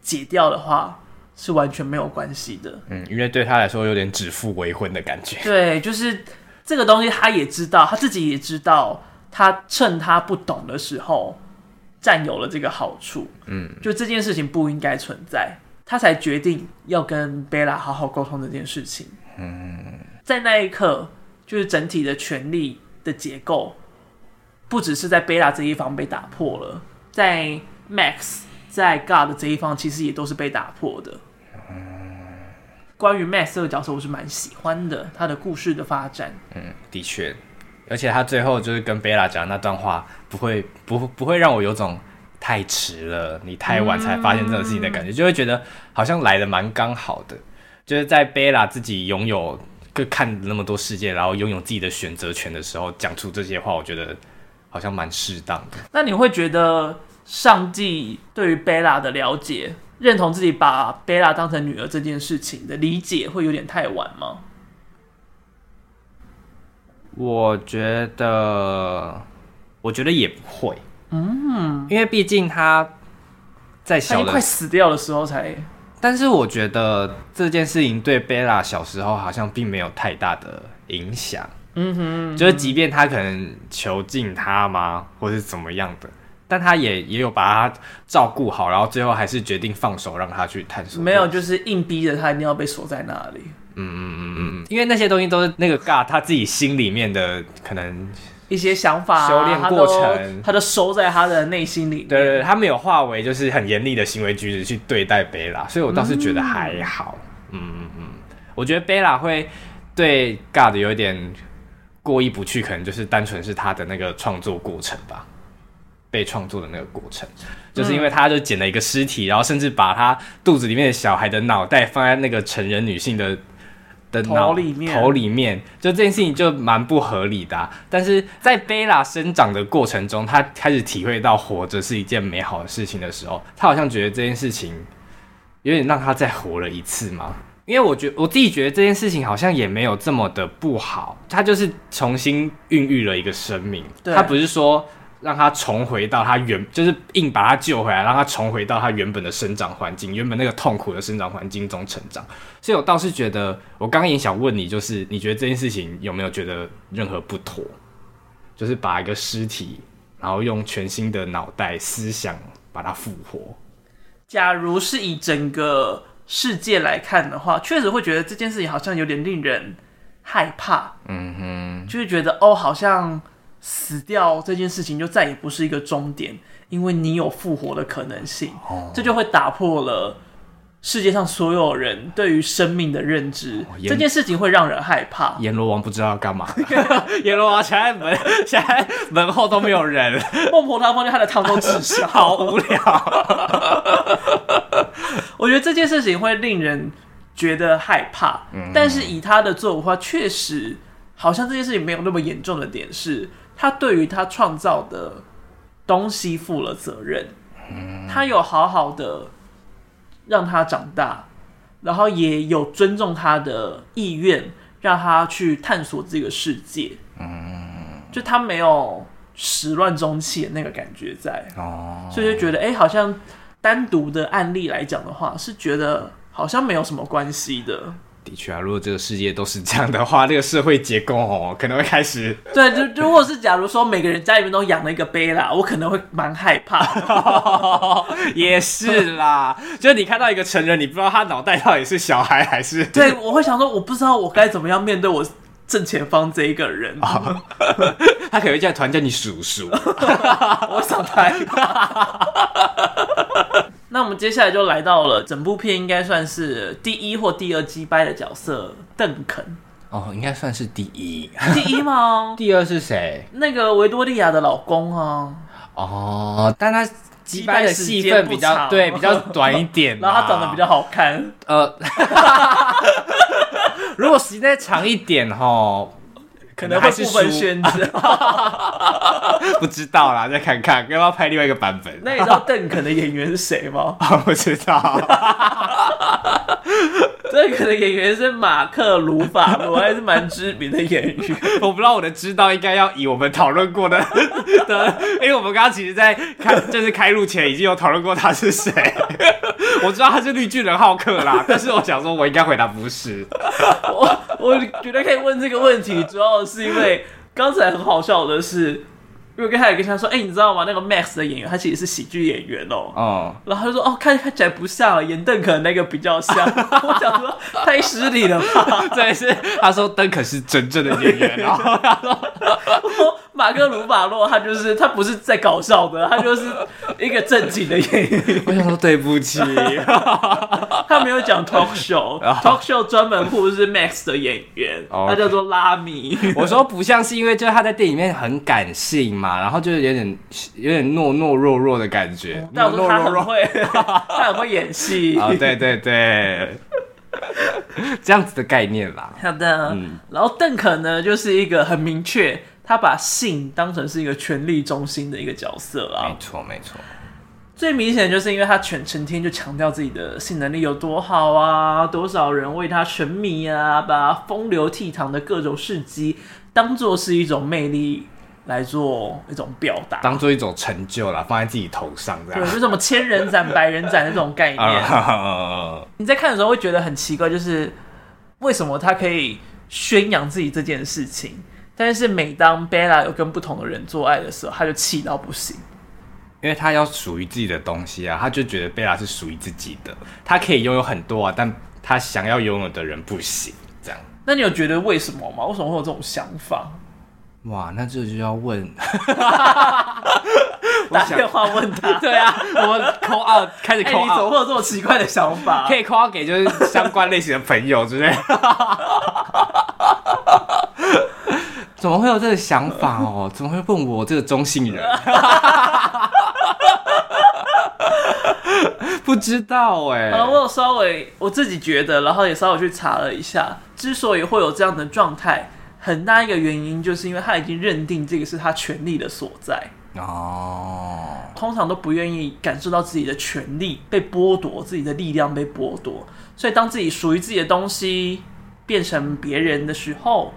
解掉的话，是完全没有关系的。嗯，因为对他来说有点指腹为婚的感觉。对，就是这个东西，他也知道，他自己也知道，他趁他不懂的时候占有了这个好处。嗯，就这件事情不应该存在，他才决定要跟贝拉好好沟通这件事情。嗯，在那一刻，就是整体的权力的结构，不只是在贝拉这一方被打破了，在 Max 在 God 这一方，其实也都是被打破的。关于 Max 这个角色，我是蛮喜欢的，他的故事的发展。嗯，的确，而且他最后就是跟贝拉讲那段话，不会不不会让我有种太迟了，你太晚才发现这种事情的感觉，嗯、就会觉得好像来的蛮刚好的。就是在贝拉自己拥有各看那么多世界，然后拥有自己的选择权的时候，讲出这些话，我觉得好像蛮适当的。那你会觉得上帝对于贝拉的了解，认同自己把贝拉当成女儿这件事情的理解，会有点太晚吗？我觉得，我觉得也不会。嗯，因为毕竟他在小的快死掉的时候才。但是我觉得这件事情对贝拉小时候好像并没有太大的影响。嗯哼，嗯哼，就是即便他可能囚禁他吗，或是怎么样的，但他也也有把他照顾好，然后最后还是决定放手让他去探索。没有，就是硬逼着他一定要被锁在那里。嗯嗯嗯嗯嗯，因为那些东西都是那个 God 他自己心里面的可能。一些想法、啊，修炼过程，他都收在他的内心里。对，对对，他没有化为就是很严厉的行为举止去对待贝拉，所以我倒是觉得还好。嗯嗯嗯，我觉得贝拉会对 God 有一点过意不去，可能就是单纯是他的那个创作过程吧，被创作的那个过程，就是因为他就捡了一个尸体，然后甚至把他肚子里面的小孩的脑袋放在那个成人女性的。的脑里面，头里面，就这件事情就蛮不合理的啊。但是在贝拉生长的过程中，他开始体会到活着是一件美好的事情的时候，他好像觉得这件事情有点让他再活了一次嘛。因为我觉我自己觉得这件事情好像也没有这么的不好，他就是重新孕育了一个生命，他不是说。让他重回到他原，就是硬把他救回来，让他重回到他原本的生长环境，原本那个痛苦的生长环境中成长。所以我倒是觉得，我刚刚也想问你，就是你觉得这件事情有没有觉得任何不妥？就是把一个尸体，然后用全新的脑袋、思想把它复活。假如是以整个世界来看的话，确实会觉得这件事情好像有点令人害怕。嗯哼，就是觉得哦，好像。死掉这件事情就再也不是一个终点，因为你有复活的可能性，哦、这就会打破了世界上所有人对于生命的认知。哦、这件事情会让人害怕。阎罗王不知道要干嘛，阎罗王现在门现在门后都没有人，孟婆汤放在他的汤中吃笑，好无聊。我觉得这件事情会令人觉得害怕，嗯、但是以他的作为的话，确实好像这件事情没有那么严重的点是。他对于他创造的东西负了责任，他有好好的让他长大，然后也有尊重他的意愿，让他去探索这个世界。就他没有始乱终弃的那个感觉在，所以就觉得哎，好像单独的案例来讲的话，是觉得好像没有什么关系的。的确啊，如果这个世界都是这样的话，这个社会结构哦，可能会开始。对，就如果是假如说每个人家里面都养了一个贝拉，我可能会蛮害怕。也是啦，就是你看到一个成人，你不知道他脑袋到底是小孩还是 对，我会想说，我不知道我该怎么样面对我正前方这一个人。他可能会在团叫你叔叔，我想太怕。那我们接下来就来到了整部片应该算是第一或第二击败的角色邓肯。哦，应该算是第一。第一吗？第二是谁？那个维多利亚的老公啊。哦，但他击败的戏份比较对，比较短一点，然后他长得比较好看。呃，如果时间长一点齁。可能会是分宣子，不知道啦，再看看要不要拍另外一个版本。那你知道邓肯的演员是谁吗？不知道。所邓肯的演员是马克·鲁法罗，还是蛮知名的演员。我不知道我的知道应该要以我们讨论过的 的，因为我们刚刚其实在开就是开录前已经有讨论过他是谁。我知道他是绿巨人浩克啦，但是我想说我应该回答不是。我我觉得可以问这个问题，主要是因为刚才很好笑的是。因为刚才也跟他说，哎、欸，你知道吗？那个 Max 的演员，他其实是喜剧演员哦。哦。然后他就说，哦，看看起来不像，演邓肯那个比较像。我想说，太失礼了吧？对，是他说邓肯是真正的演员，然后他说。马克·鲁法洛，他就是他不是在搞笑的，他就是一个正经的演员。我想说对不起，他没有讲 talk show，talk show 专门护是 Max 的演员他叫做拉米。我说不像是因为就是他在电影里面很感性嘛，然后就是有点有点懦懦弱弱的感觉。但我说他很会，他很会演戏。哦，对对对，这样子的概念啦。好的，嗯，然后邓肯呢，就是一个很明确。他把性当成是一个权力中心的一个角色啊，没错没错。最明显的就是因为他全成天就强调自己的性能力有多好啊，多少人为他沉迷啊，把风流倜傥的各种事迹当做是一种魅力来做一种表达，当做一种成就啦，放在自己头上这样。对，就什么千人斩、百人斩的这种概念。你在看的时候会觉得很奇怪，就是为什么他可以宣扬自己这件事情？但是每当贝拉有跟不同的人做爱的时候，他就气到不行，因为他要属于自己的东西啊，他就觉得贝拉是属于自己的，他可以拥有很多啊，但他想要拥有的人不行，这样。那你有觉得为什么吗？为什么会有这种想法？哇，那这就要问，打电话问他。对啊，我们 call out 开始欸、你怎么会有这么奇怪的想法？可以 call out 给就是相关类型的朋友之类。怎么会有这个想法哦？怎么会问我这个中性人？不知道哎、欸。我有稍微我自己觉得，然后也稍微去查了一下，之所以会有这样的状态，很大一个原因就是因为他已经认定这个是他权力的所在哦。通常都不愿意感受到自己的权力被剥夺，自己的力量被剥夺，所以当自己属于自己的东西变成别人的时候。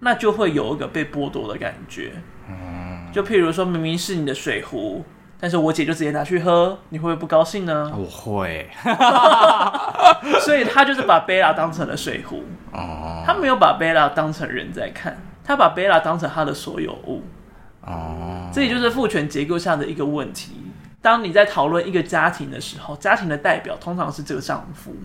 那就会有一个被剥夺的感觉，嗯，就譬如说明明是你的水壶，但是我姐就直接拿去喝，你会不会不高兴呢？我会，所以他就是把贝拉当成了水壶，哦，他没有把贝拉当成人在看，他把贝拉当成他的所有物，哦，这也就是父权结构下的一个问题。当你在讨论一个家庭的时候，家庭的代表通常是这个丈夫。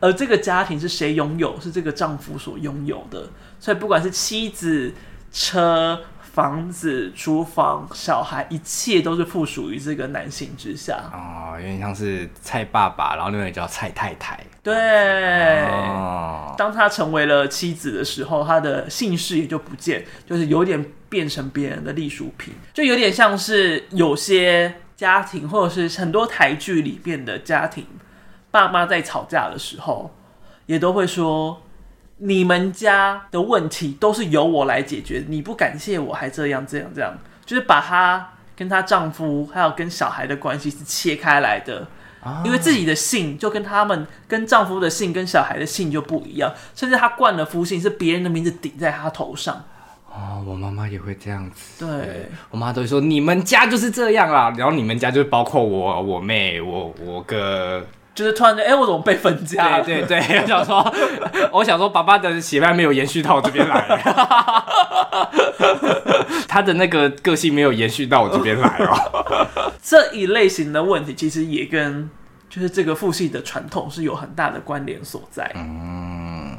而这个家庭是谁拥有？是这个丈夫所拥有的。所以不管是妻子、车、房子、厨房、小孩，一切都是附属于这个男性之下。哦，有点像是蔡爸爸，然后另外一个叫蔡太太。对。哦。当他成为了妻子的时候，他的姓氏也就不见，就是有点变成别人的隶属品，就有点像是有些家庭，或者是很多台剧里面的家庭。爸妈在吵架的时候，也都会说：“你们家的问题都是由我来解决，你不感谢我还这样这样这样，就是把她跟她丈夫还有跟小孩的关系是切开来的。哦，因为自己的姓就跟他们跟丈夫的姓跟小孩的姓就不一样，甚至她冠了夫姓是别人的名字顶在她头上。哦，我妈妈也会这样子。对，对我妈都会说你们家就是这样啦，然后你们家就包括我、我妹、我我哥。”就是突然间，哎、欸，我怎么被分家了？对对对，我 想说，我想说，爸爸的血脉没有延续到我这边来，他的那个个性没有延续到我这边来哦。这一类型的问题，其实也跟就是这个父系的传统是有很大的关联所在。嗯，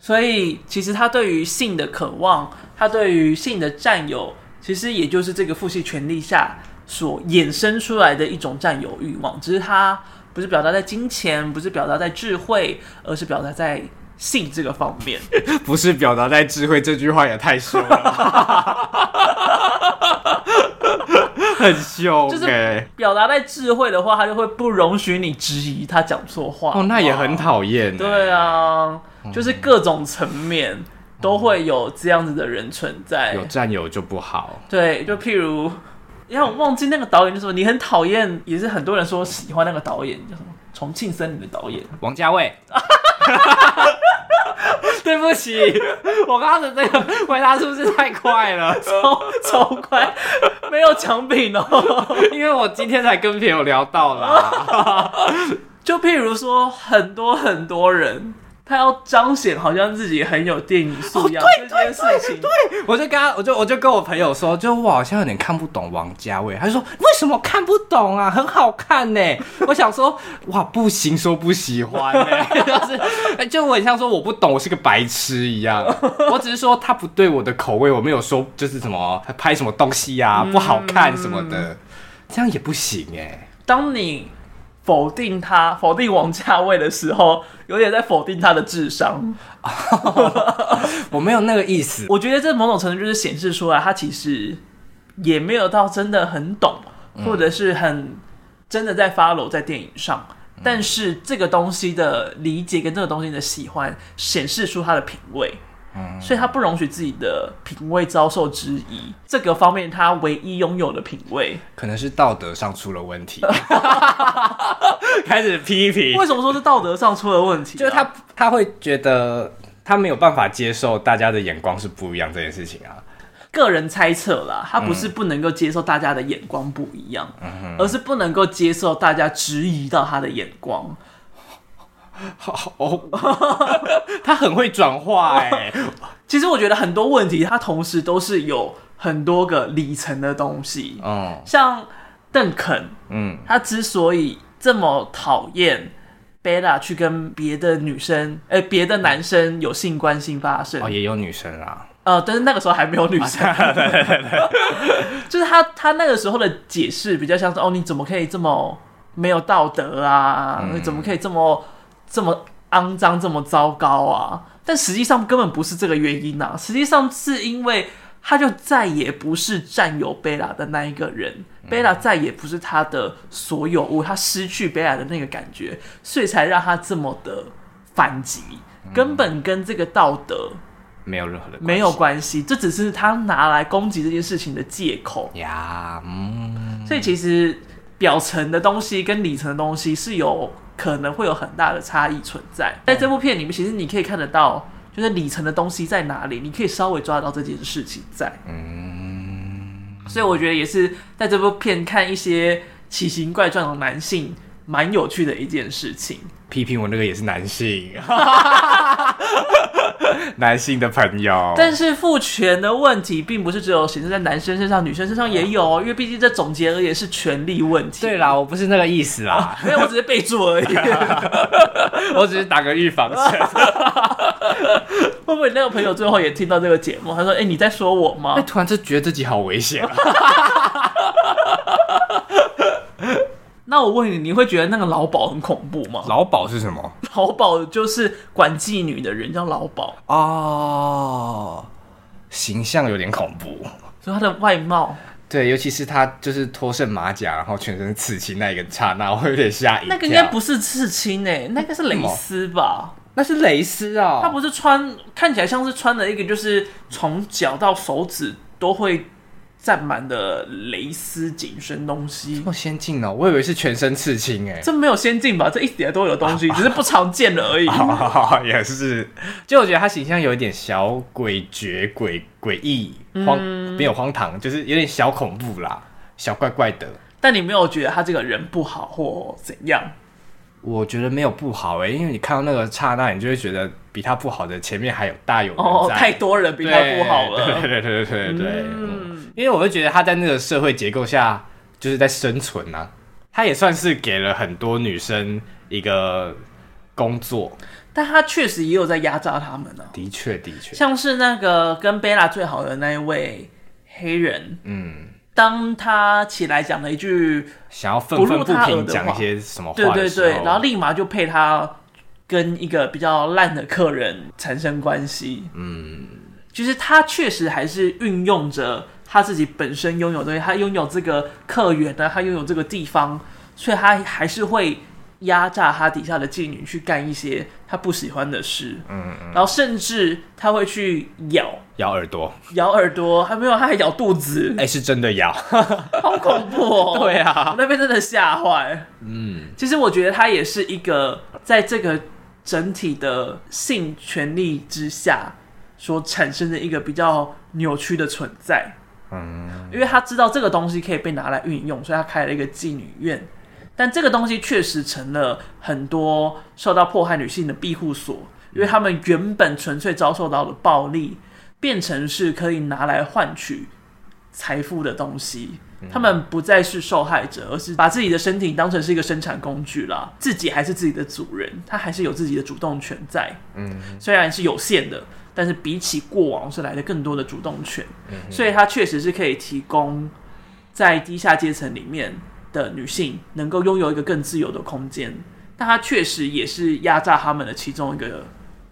所以其实他对于性的渴望，他对于性的占有，其实也就是这个父系权力下所衍生出来的一种占有欲望，只是他。不是表达在金钱，不是表达在智慧，而是表达在性这个方面。不是表达在智慧，这句话也太凶了，很凶。就是表达在智慧的话，他就会不容许你质疑他讲错话。哦，那也很讨厌。对啊，就是各种层面都会有这样子的人存在。有占有就不好。对，就譬如。因为我忘记那个导演叫什么，你很讨厌，也是很多人说喜欢那个导演叫什么？重庆森林》的导演王家卫。对不起，我刚刚的这个回答是不是太快了？超超快，没有奖品哦，因为我今天才跟朋友聊到啦。就譬如说，很多很多人。他要彰显好像自己很有电影素养、哦、这件事情，对，对，对，我就跟他，我就我就跟我朋友说，就我好像有点看不懂王家卫。他就说为什么看不懂啊？很好看呢。我想说哇，不行，说不喜欢呢，就是就我很像说我不懂，我是个白痴一样。我只是说他不对我的口味，我没有说就是什么拍什么东西啊不好看什么的，嗯、这样也不行哎。当你。否定他，否定王家卫的时候，有点在否定他的智商。我没有那个意思。我觉得这某种程度就是显示出来，他其实也没有到真的很懂，或者是很真的在 follow 在电影上。嗯、但是这个东西的理解跟这个东西的喜欢，显示出他的品味。所以他不容许自己的品味遭受质疑，这个方面他唯一拥有的品味，可能是道德上出了问题，开始批评。为什么说是道德上出了问题啊？就是他他会觉得他没有办法接受大家的眼光是不一样这件事情啊。个人猜测啦，他不是不能够接受大家的眼光不一样，嗯、而是不能够接受大家质疑到他的眼光。好哦，他很会转化哎。其实我觉得很多问题，他同时都是有很多个里程的东西。嗯，像邓肯，嗯，他之所以这么讨厌贝拉去跟别的女生，哎、欸，别的男生有性关系发生，哦，也有女生啊。呃，但是那个时候还没有女生。对对对，就是他他那个时候的解释比较像是哦，你怎么可以这么没有道德啊？嗯、你怎么可以这么？这么肮脏，这么糟糕啊！但实际上根本不是这个原因啊！实际上是因为他就再也不是占有贝拉的那一个人，贝拉再也不是他的所有物，他失去贝拉的那个感觉，所以才让他这么的反击，根本跟这个道德没有任何的没有关系，这只是他拿来攻击这件事情的借口。呀。嗯，所以其实表层的东西跟里层的东西是有。可能会有很大的差异存在，在这部片里面，其实你可以看得到，就是里层的东西在哪里，你可以稍微抓得到这件事情在。嗯，所以我觉得也是在这部片看一些奇形怪状的男性，蛮有趣的一件事情。批评我那个也是男性。男性的朋友，但是父权的问题并不是只有显示在男生身上，女生身上也有哦。因为毕竟这总结而言是权力问题。对啦，我不是那个意思啦，没有，我只是备注而已。我只是打个预防针。会不会那个朋友最后也听到这个节目？他说：“哎、欸，你在说我吗？”哎，突然就觉得自己好危险啊。那我问你，你会觉得那个老鸨很恐怖吗？老鸨是什么？老鸨就是管妓女的人，叫老鸨哦，形象有点恐怖，所以他的外貌，对，尤其是他就是脱剩马甲，然后全身刺青那一个刹那，我会有点吓一跳。那个应该不是刺青诶、欸，那个是蕾丝吧？那是蕾丝啊，他不是穿，看起来像是穿了一个，就是从脚到手指都会。占满的蕾丝紧身东西，这么先进哦！我以为是全身刺青哎，这没有先进吧？这一点都有东西，只是不常见了而已。也是，就我觉得他形象有一点小诡谲、诡诡异、荒，没有荒唐，就是有点小恐怖啦，小怪怪的。但你没有觉得他这个人不好或怎样？我觉得没有不好哎，因为你看到那个刹那，你就会觉得比他不好的前面还有大有人在。哦，太多人比他不好了。对对对对对对。嗯，因为我会觉得他在那个社会结构下就是在生存啊，他也算是给了很多女生一个工作，但他确实也有在压榨他们呢。的确的确，像是那个跟贝拉最好的那一位黑人，嗯。当他起来讲了一句想要愤愤不平讲一些什么话，对对对，然后立马就配他跟一个比较烂的客人产生关系。嗯，就是他确实还是运用着他自己本身拥有的东西，他拥有这个客源呢，他拥有这个地方，所以他还是会压榨他底下的妓女去干一些他不喜欢的事。嗯，然后甚至他会去咬咬耳朵，咬耳朵，还没有，他还咬肚子，哎、欸，是真的咬，好恐怖哦！对啊，我那边真的吓坏。嗯，其实我觉得他也是一个在这个整体的性权利之下所产生的一个比较扭曲的存在。嗯，因为他知道这个东西可以被拿来运用，所以他开了一个妓女院。但这个东西确实成了很多受到迫害女性的庇护所，因为他们原本纯粹遭受到的暴力。变成是可以拿来换取财富的东西，他们不再是受害者，而是把自己的身体当成是一个生产工具了。自己还是自己的主人，他还是有自己的主动权在。嗯，虽然是有限的，但是比起过往是来的更多的主动权。所以他确实是可以提供在低下阶层里面的女性能够拥有一个更自由的空间，但他确实也是压榨他们的其中一个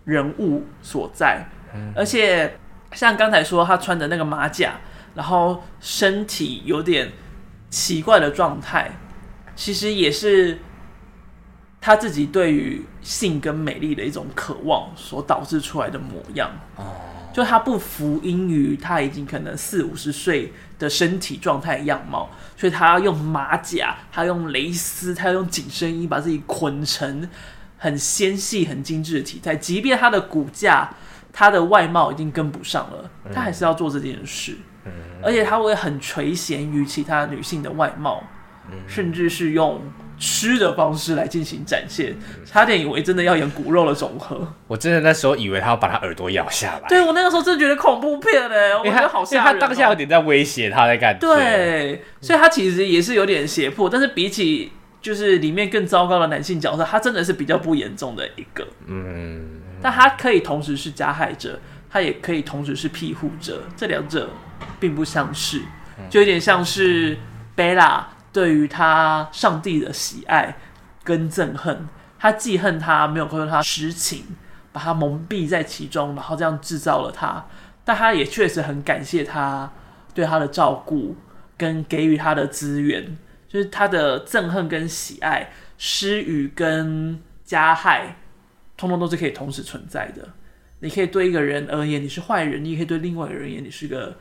人物所在，而且。像刚才说他穿的那个马甲，然后身体有点奇怪的状态，其实也是他自己对于性跟美丽的一种渴望所导致出来的模样。哦，就他不服膺于他已经可能四五十岁的身体状态样貌，所以他要用马甲，他要用蕾丝，他要用紧身衣把自己捆成很纤细、很精致的体态，即便他的骨架。他的外貌已经跟不上了，他还是要做这件事，嗯、而且他会很垂涎于其他女性的外貌，嗯、甚至是用吃的方式来进行展现，差点以为真的要演骨肉的总和。我真的那时候以为他要把他耳朵咬下来。对，我那个时候真的觉得恐怖片嘞，我觉得好吓人、喔。他当下有点在威胁他的感觉。对，所以他其实也是有点胁迫，但是比起就是里面更糟糕的男性角色，他真的是比较不严重的一个。嗯。但他可以同时是加害者，他也可以同时是庇护者，这两者并不相似，就有点像是贝拉对于他上帝的喜爱跟憎恨，他记恨他没有告诉他实情，把他蒙蔽在其中，然后这样制造了他，但他也确实很感谢他对他的照顾跟给予他的资源，就是他的憎恨跟喜爱，施予跟加害。通通都是可以同时存在的。你可以对一个人而言你是坏人，你也可以对另外一个人而言你是个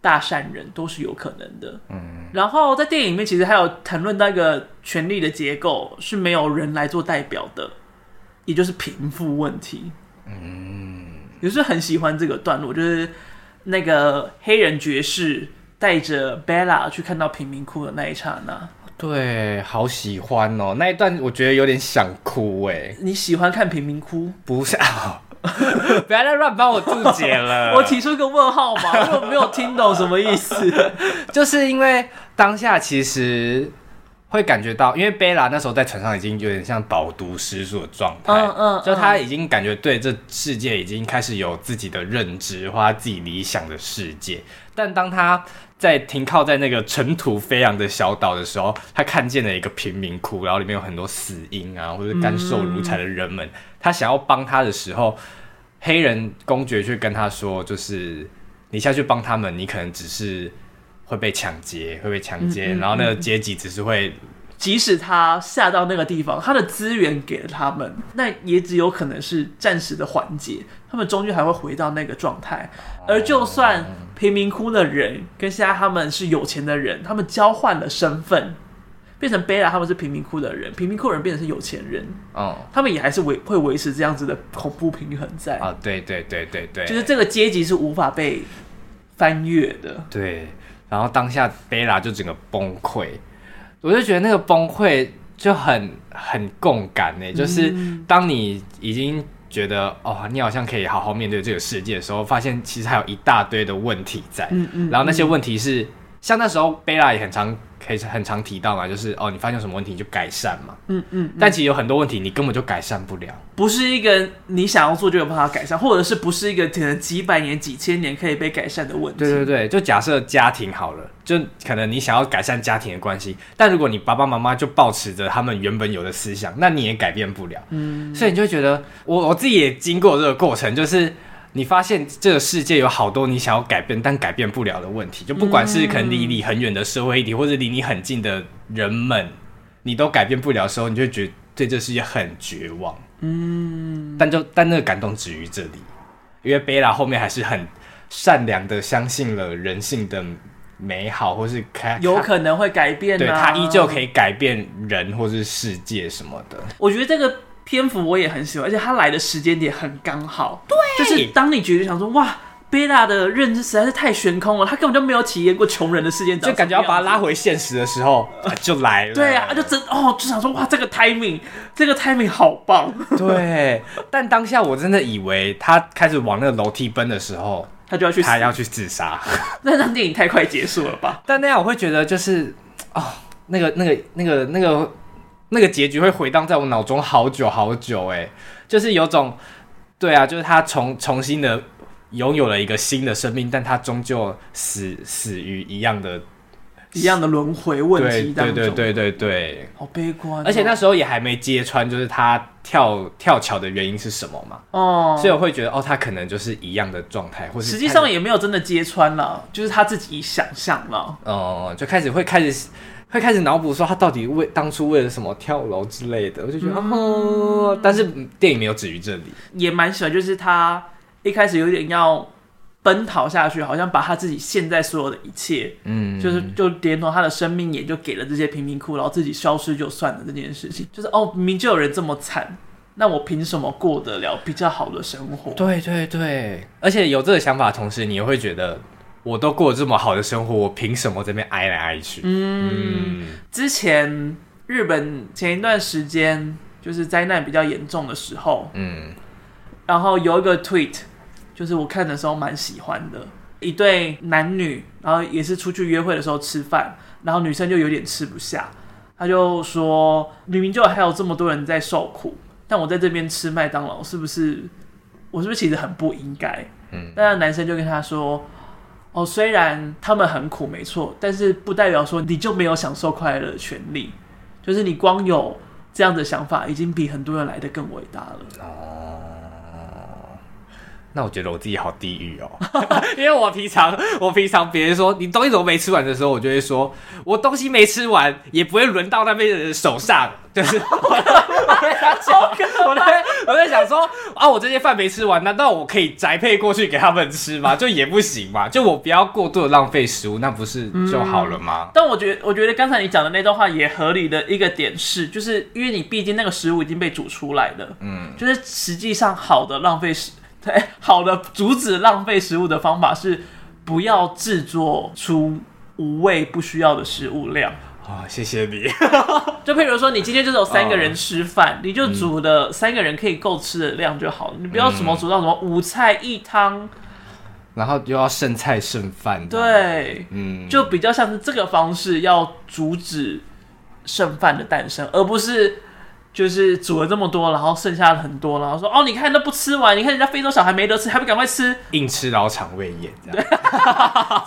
大善人，都是有可能的。嗯。然后在电影里面，其实还有谈论到一个权力的结构是没有人来做代表的，也就是贫富问题。嗯。有时候很喜欢这个段落，就是那个黑人爵士带着 Bella 去看到贫民窟的那一刹那。对，好喜欢哦！那一段我觉得有点想哭哎。你喜欢看贫民窟？不是啊，不要再乱帮我注解了。我提出一个问号嘛，因为我没有听懂什么意思。就是因为当下其实会感觉到，因为贝拉那时候在船上已经有点像饱读诗书的状态，嗯嗯，就他已经感觉对这世界已经开始有自己的认知，或他自己理想的世界。但当他在停靠在那个尘土飞扬的小岛的时候，他看见了一个贫民窟，然后里面有很多死婴啊，或者干瘦如柴的人们。嗯、他想要帮他的时候，黑人公爵去跟他说：“就是你下去帮他们，你可能只是会被抢劫，会被强奸，嗯嗯、然后那个阶级只是会……即使他下到那个地方，他的资源给了他们，那也只有可能是暂时的缓解，他们终究还会回到那个状态。而就算……贫民窟的人跟现在他们是有钱的人，他们交换了身份，变成贝拉他们是贫民窟的人，贫民窟的人变成是有钱人，哦，他们也还是维会维持这样子的恐怖平衡在啊，对对对对对，就是这个阶级是无法被翻越的，对，然后当下贝拉就整个崩溃，我就觉得那个崩溃就很很共感呢，就是当你已经。觉得哦，你好像可以好好面对这个世界的时候，发现其实还有一大堆的问题在。嗯嗯。然后那些问题是，嗯、像那时候贝拉也很常可以很常提到嘛，就是哦，你发现什么问题你就改善嘛。嗯嗯。嗯，但其实有很多问题你根本就改善不了，不是一个你想要做就有办法改善，或者是不是一个可能几百年、几千年可以被改善的问题。对对对，就假设家庭好了。就可能你想要改善家庭的关系，但如果你爸爸妈妈就保持着他们原本有的思想，那你也改变不了。嗯，所以你就觉得，我我自己也经过这个过程，就是你发现这个世界有好多你想要改变但改变不了的问题，就不管是可能离你很远的社会议题，或者离你很近的人们，你都改变不了的时候，你就会觉得对这世界很绝望。嗯，但就但那个感动止于这里，因为贝拉后面还是很。善良的相信了人性的美好，或是开有可能会改变、啊，对，他依旧可以改变人或是世界什么的。我觉得这个篇幅我也很喜欢，而且他来的时间点很刚好，对，就是当你觉得想说哇。贝拉的认知实在是太悬空了，他根本就没有体验过穷人的世界，就感觉要把他拉回现实的时候，啊、就来了。对啊，就真哦，就想说哇，这个 timing，这个 timing 好棒。对，但当下我真的以为他开始往那个楼梯奔的时候，他就要去，他要去自杀。那让电影太快结束了吧？但那样我会觉得就是哦，那个、那个、那个、那个、那个结局会回荡在我脑中好久好久。哎，就是有种对啊，就是他重重新的。拥有了一个新的生命，但他终究死死于一样的、一样的轮回问题当中。对对对对对对，好悲观哦。而且那时候也还没揭穿，就是他跳跳桥的原因是什么嘛？哦，所以我会觉得，哦，他可能就是一样的状态，或是实际上也没有真的揭穿了，就是他自己想象了。哦，就开始会开始会开始脑补说他到底为当初为了什么跳楼之类的，我就觉得，嗯、哦，但是电影没有止于这里，也蛮喜欢，就是他。一开始有点要奔逃下去，好像把他自己现在所有的一切，嗯，就是就连同他的生命也就给了这些贫民窟，然后自己消失就算了这件事情，就是哦，明明就有人这么惨，那我凭什么过得了比较好的生活？对对对，而且有这个想法的同时，你也会觉得我都过这么好的生活，我凭什么这边挨来挨去？嗯，嗯，之前日本前一段时间就是灾难比较严重的时候，嗯。然后有一个 tweet，就是我看的时候蛮喜欢的，一对男女，然后也是出去约会的时候吃饭，然后女生就有点吃不下，她就说明明就还有这么多人在受苦，但我在这边吃麦当劳是不是，我是不是其实很不应该？嗯，但男生就跟她说，哦，虽然他们很苦没错，但是不代表说你就没有享受快乐的权利，就是你光有这样的想法，已经比很多人来的更伟大了。哦。那我觉得我自己好地狱哦，因为我平常我平常别人说你东西怎么没吃完的时候，我就会说我东西没吃完，也不会轮到那边的人手上，就是 我在想，我在我在想说 啊，我这些饭没吃完，难道我可以宅配过去给他们吃吗？就也不行嘛，就我不要过度的浪费食物，那不是就好了吗？嗯、但我觉得，我觉得刚才你讲的那段话也合理的一个点是，就是因为你毕竟那个食物已经被煮出来了，嗯，就是实际上好的浪费食。对，好的，阻止浪费食物的方法是不要制作出无谓不需要的食物量。啊、哦，谢谢你。就譬如说，你今天就是有三个人吃饭，哦、你就煮的三个人可以够吃的量就好你不要什么煮到什么五菜一汤，然后又要剩菜剩饭。对，嗯，就比较像是这个方式要阻止剩饭的诞生，而不是。就是煮了这么多，然后剩下了很多，然后说哦，你看都不吃完，你看人家非洲小孩没得吃，还不赶快吃，硬吃然后肠胃炎这样。对，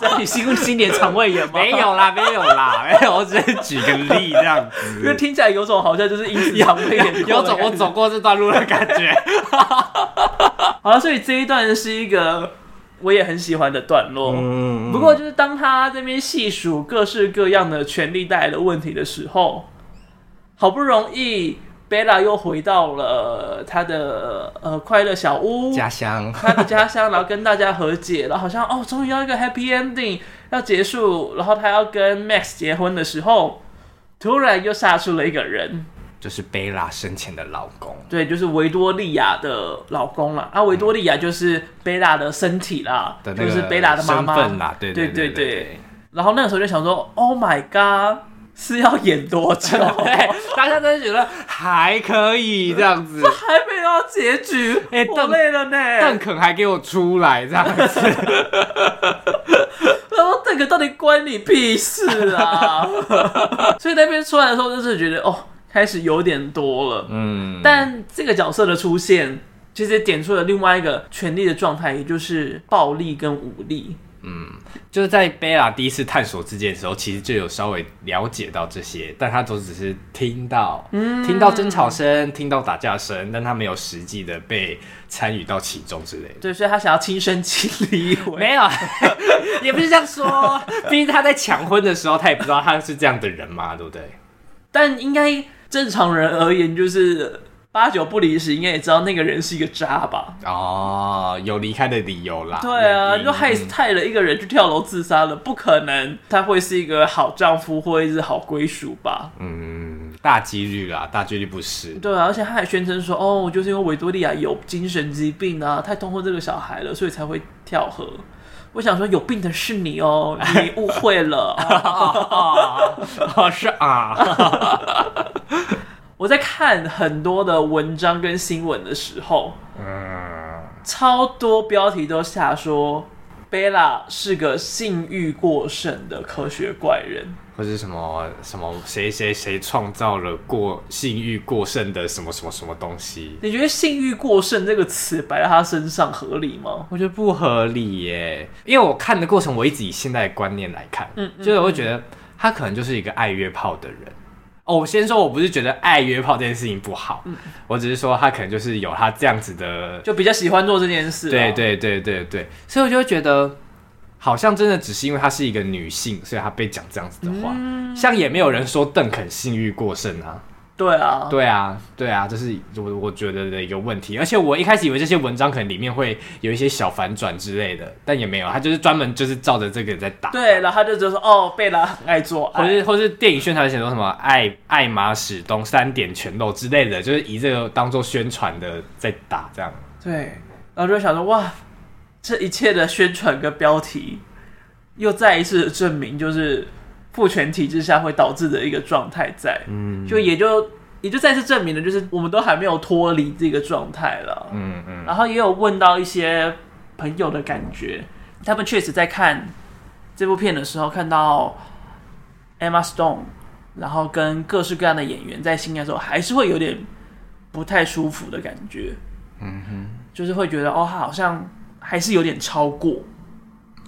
这你新新年肠胃炎吗？没有啦，没有啦，没有，我只是举个例这样子。因为听起来有种好像就是硬肠胃炎，有种我走过这段路的感觉。好了，所以这一段是一个我也很喜欢的段落。嗯，不过就是当他这边细数各式各样的权力带来的问题的时候，好不容易。贝拉又回到了他的呃快乐小屋家乡，他的家乡，然后跟大家和解然后，好像哦，终于要一个 happy ending 要结束，然后他要跟 Max 结婚的时候，突然又杀出了一个人，就是贝拉生前的老公，对，就是维多利亚的老公了。啊，维多利亚就是贝拉的身体啦，嗯、就是贝拉的妈妈啦，对对对对。然后那个时候就想说，Oh my god！是要演多久？对，大家都觉得还可以这样子，这还没有结局，哎、欸，我累了呢。邓肯还给我出来这样子，然后邓肯到底关你屁事啊？所以那边出来的时候，就是觉得哦，开始有点多了。嗯，但这个角色的出现，其实点出了另外一个权力的状态，也就是暴力跟武力。嗯，就是在贝拉第一次探索之间的时候，其实就有稍微了解到这些，但他都只是听到，嗯，听到争吵声，听到打架声，但他没有实际的被参与到其中之类的。对，所以他想要亲身经历。没有，也不是这样说。毕竟他在抢婚的时候，他也不知道他是这样的人嘛，对不对？但应该正常人而言，就是八九不离十，应该也知道那个人是一个渣吧？哦，有离开的理由啦。对啊，嗯、就害害了一个人去跳楼自杀了，不可能他会是一个好丈夫或者是好归属吧？嗯，大几率啦，大几率不是。对啊，而且他还宣称说，哦，就是因为维多利亚有精神疾病啊，太痛恨这个小孩了，所以才会跳河。我想说，有病的是你哦，你误会了。是啊。我在看很多的文章跟新闻的时候，嗯，超多标题都下说贝拉是个性欲过剩的科学怪人，或是什么什么谁谁谁创造了过性欲过剩的什么什么什么东西？你觉得性欲过剩这个词摆在他身上合理吗？我觉得不合理耶，因为我看的过程，我一直以现在的观念来看，嗯，嗯，就是我会觉得他可能就是一个爱约炮的人。哦，我先说，我不是觉得爱约炮这件事情不好，嗯，我只是说他可能就是有他这样子的，就比较喜欢做这件事。对对对对对，所以我就会觉得，好像真的只是因为她是一个女性，所以她被讲这样子的话，嗯，像也没有人说邓肯性欲过剩啊。对啊，对啊，对啊，这是我我觉得的一个问题。而且我一开始以为这些文章可能里面会有一些小反转之类的，但也没有，他就是专门就是照着这个在打。对，然后他就就说哦，贝拉很爱做爱，或是或是电影宣传写说什么爱爱马仕东三点全漏之类的，就是以这个当做宣传的在打这样。对，然后就想说哇，这一切的宣传跟标题又再一次证明就是。父权体制下会导致的一个状态在，嗯，就也就也就再次证明了，就是我们都还没有脱离这个状态了，嗯嗯。然后也有问到一些朋友的感觉，他们确实在看这部片的时候，看到 Emma Stone，然后跟各式各样的演员在性爱的时候，还是会有点不太舒服的感觉，嗯哼，就是会觉得哦，他好像还是有点超过。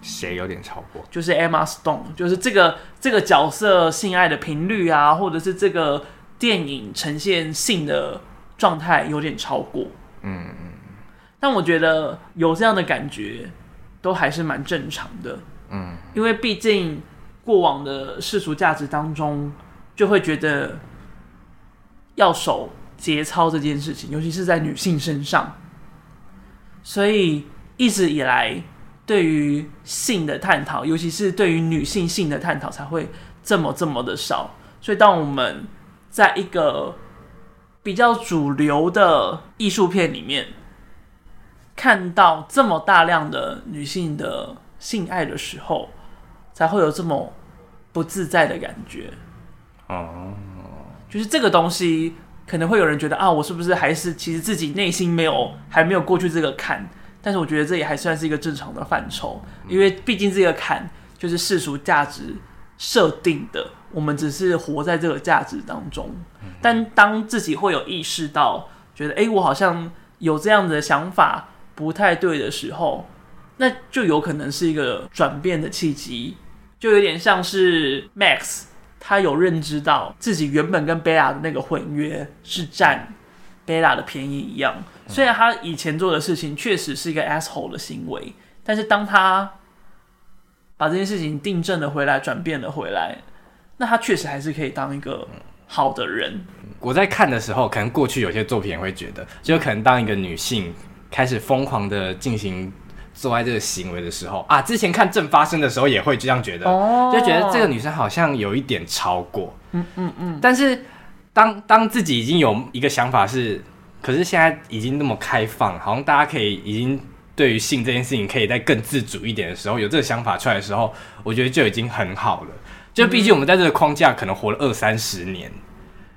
谁有点超过？就是 Emma Stone，就是这个这个角色性爱的频率啊，或者是这个电影呈现性的状态有点超过。嗯嗯。但我觉得有这样的感觉，都还是蛮正常的。嗯。因为毕竟过往的世俗价值当中，就会觉得要守节操这件事情，尤其是在女性身上，所以一直以来。对于性的探讨，尤其是对于女性性的探讨，才会这么这么的少。所以，当我们在一个比较主流的艺术片里面看到这么大量的女性的性爱的时候，才会有这么不自在的感觉。哦，就是这个东西，可能会有人觉得啊，我是不是还是其实自己内心没有还没有过去这个坎？但是我觉得这也还算是一个正常的范畴，因为毕竟这个坎就是世俗价值设定的，我们只是活在这个价值当中。但当自己会有意识到，觉得诶，我好像有这样的想法不太对的时候，那就有可能是一个转变的契机，就有点像是 Max，他有认知到自己原本跟贝拉的那个婚约是占贝拉的便宜一样。虽然他以前做的事情确实是一个 asshole 的行为，但是当他把这件事情订正了回来，转变了回来，那他确实还是可以当一个好的人。我在看的时候，可能过去有些作品也会觉得，就可能当一个女性开始疯狂的进行做爱这个行为的时候啊，之前看正发生的时候也会这样觉得，就觉得这个女生好像有一点超过，嗯嗯嗯。但是当当自己已经有一个想法是。可是现在已经那么开放，好像大家可以已经对于性这件事情可以再更自主一点的时候，有这个想法出来的时候，我觉得就已经很好了。就毕竟我们在这个框架可能活了二三十年，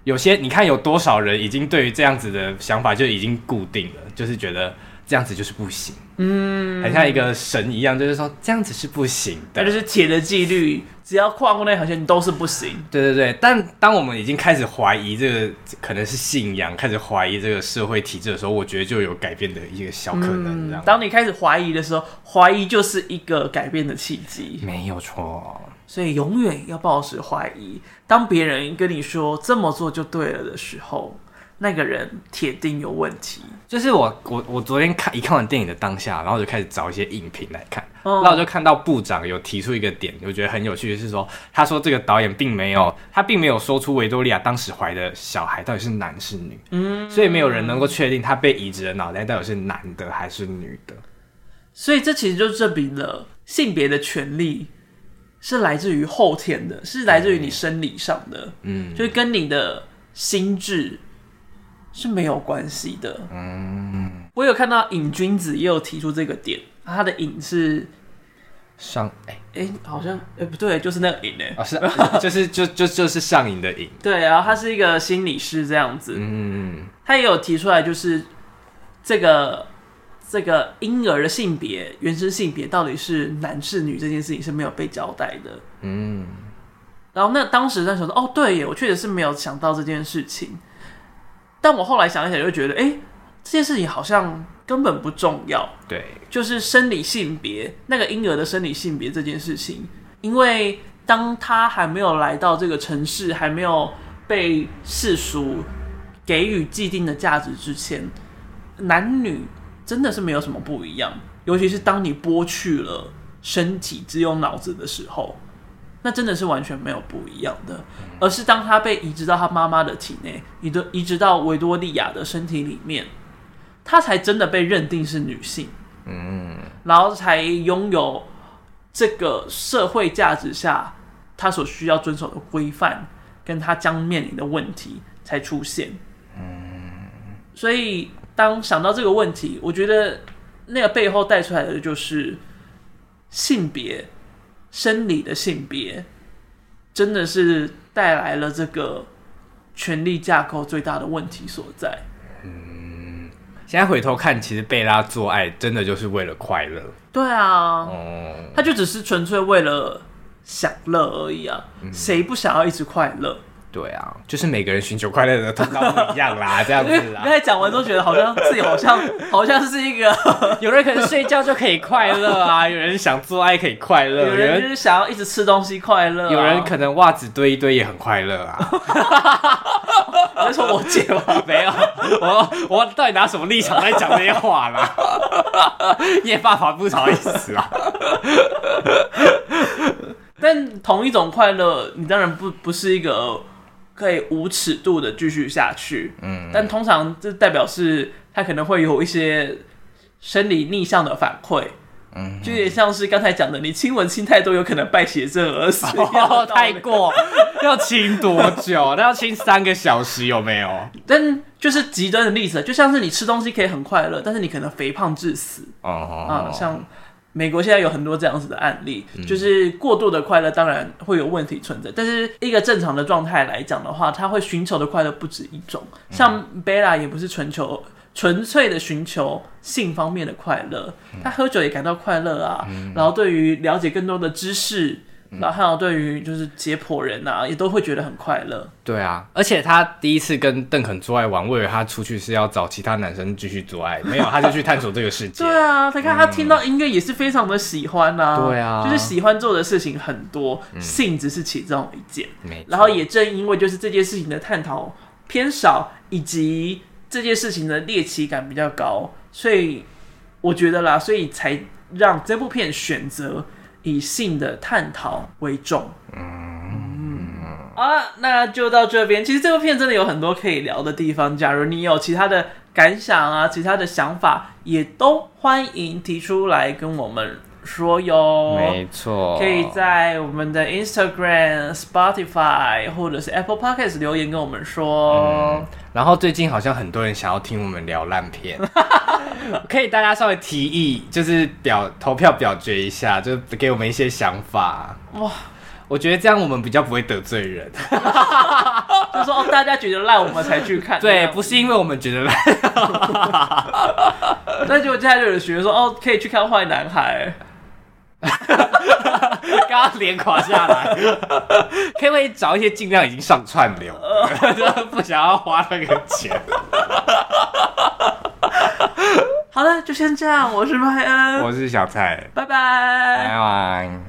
有些你看有多少人已经对于这样子的想法就已经固定了，就是觉得这样子就是不行。嗯，很像一个神一样，就是说这样子是不行的，那就是铁的纪律，只要跨过那条线都是不行。对对对，但当我们已经开始怀疑这个可能是信仰，开始怀疑这个社会体制的时候，我觉得就有改变的一个小可能。这样，当你开始怀疑的时候，怀疑就是一个改变的契机，没有错。所以永远要保持怀疑。当别人跟你说这么做就对了的时候。那个人铁定有问题。就是我，我，我昨天看一看完电影的当下，然后就开始找一些影评来看。哦、那我就看到部长有提出一个点，我觉得很有趣的是说，他说这个导演并没有，他并没有说出维多利亚当时怀的小孩到底是男是女，嗯，所以没有人能够确定他被移植的脑袋到底是男的还是女的。所以这其实就证明了性别的权利是来自于后天的，是来自于你生理上的，嗯，就是跟你的心智是没有关系的。嗯，我有看到瘾君子也有提出这个点，他的瘾是上，哎、欸、哎、欸，好像哎、欸、不对，就是那个瘾哎、啊，是 就是就就就是上瘾的瘾。对，然后他是一个心理师这样子，嗯，他也有提出来，就是这个。这个婴儿的性别、原生性别到底是男是女这件事情是没有被交代的。嗯，然后那当时在想说，哦，对耶，我确实是没有想到这件事情。但我后来想一想，就觉得，哎，这件事情好像根本不重要。对，就是生理性别，那个婴儿的生理性别这件事情，因为当他还没有来到这个城市，还没有被世俗给予既定的价值之前，男女。真的是没有什么不一样，尤其是当你剥去了身体，只有脑子的时候，那真的是完全没有不一样的。而是当他被移植到他妈妈的体内，移的移植到维多利亚的身体里面，他才真的被认定是女性，嗯，然后才拥有这个社会价值下他所需要遵守的规范，跟他将面临的问题才出现，嗯，所以。当想到这个问题，我觉得那个背后带出来的就是性别、生理的性别，真的是带来了这个权力架构最大的问题所在。嗯，现在回头看，其实贝拉做爱真的就是为了快乐。对啊，哦，他就只是纯粹为了享乐而已啊，谁不想要一直快乐？对啊，就是每个人寻求快乐的通道不一样啦，这样子啊。刚才讲完都觉得好像自己好像 好像是一个，有人可能睡觉就可以快乐啊，有人想做爱可以快乐，有人就是想要一直吃东西快乐，有人可能袜子堆一堆也很快乐啊。你说我姐吗？没有，我我到底拿什么立场在讲这些话啦？叶爸爸不好意思啊。但同一种快乐，你当然不不是一个。可以无尺度的继续下去，嗯，但通常这代表是他可能会有一些生理逆向的反馈，嗯，就有点像是刚才讲的，你亲吻亲太多，有可能败血症而死，哦，太过，要亲多久？那要亲三个小时有没有？但就是极端的例子，就像是你吃东西可以很快乐，但是你可能肥胖致死，哦，啊，像。美国现在有很多这样子的案例，就是过度的快乐当然会有问题存在，但是一个正常的状态来讲的话，他会寻求的快乐不止一种。像贝拉也不是纯求纯粹的寻求性方面的快乐，他喝酒也感到快乐啊，然后对于了解更多的知识。然后对于就是解剖人啊，也都会觉得很快乐。对啊，而且他第一次跟邓肯做爱完，我以为他出去是要找其他男生继续做爱，没有，他就去探索这个世界。对啊，他看他听到音乐也是非常的喜欢啊。对啊，就是喜欢做的事情很多，嗯、性只是其中一件。然后也正因为就是这件事情的探讨偏少，以及这件事情的猎奇感比较高，所以我觉得啦，所以才让这部片选择。以性的探讨为重。嗯，好了，那就到这边。其实这部片真的有很多可以聊的地方。假如你有其他的感想啊，其他的想法，也都欢迎提出来跟我们说哟。没错，可以在我们的 Instagram、Spotify 或者是 Apple Podcast 留言跟我们说。嗯，然后最近好像很多人想要听我们聊烂片。可以大家稍微提议，就是表投票表决一下，就给我们一些想法。哇，我觉得这样我们比较不会得罪人。就说哦，大家觉得烂，我们才去看。对，不是因为我们觉得烂。那就接下来就有人学说哦，可以去看《坏男孩》。刚刚脸垮下来，可不可以找一些尽量已经上串流，不想要花那个钱。好了，就先这样。我是麦恩，我是小蔡，拜拜，拜拜。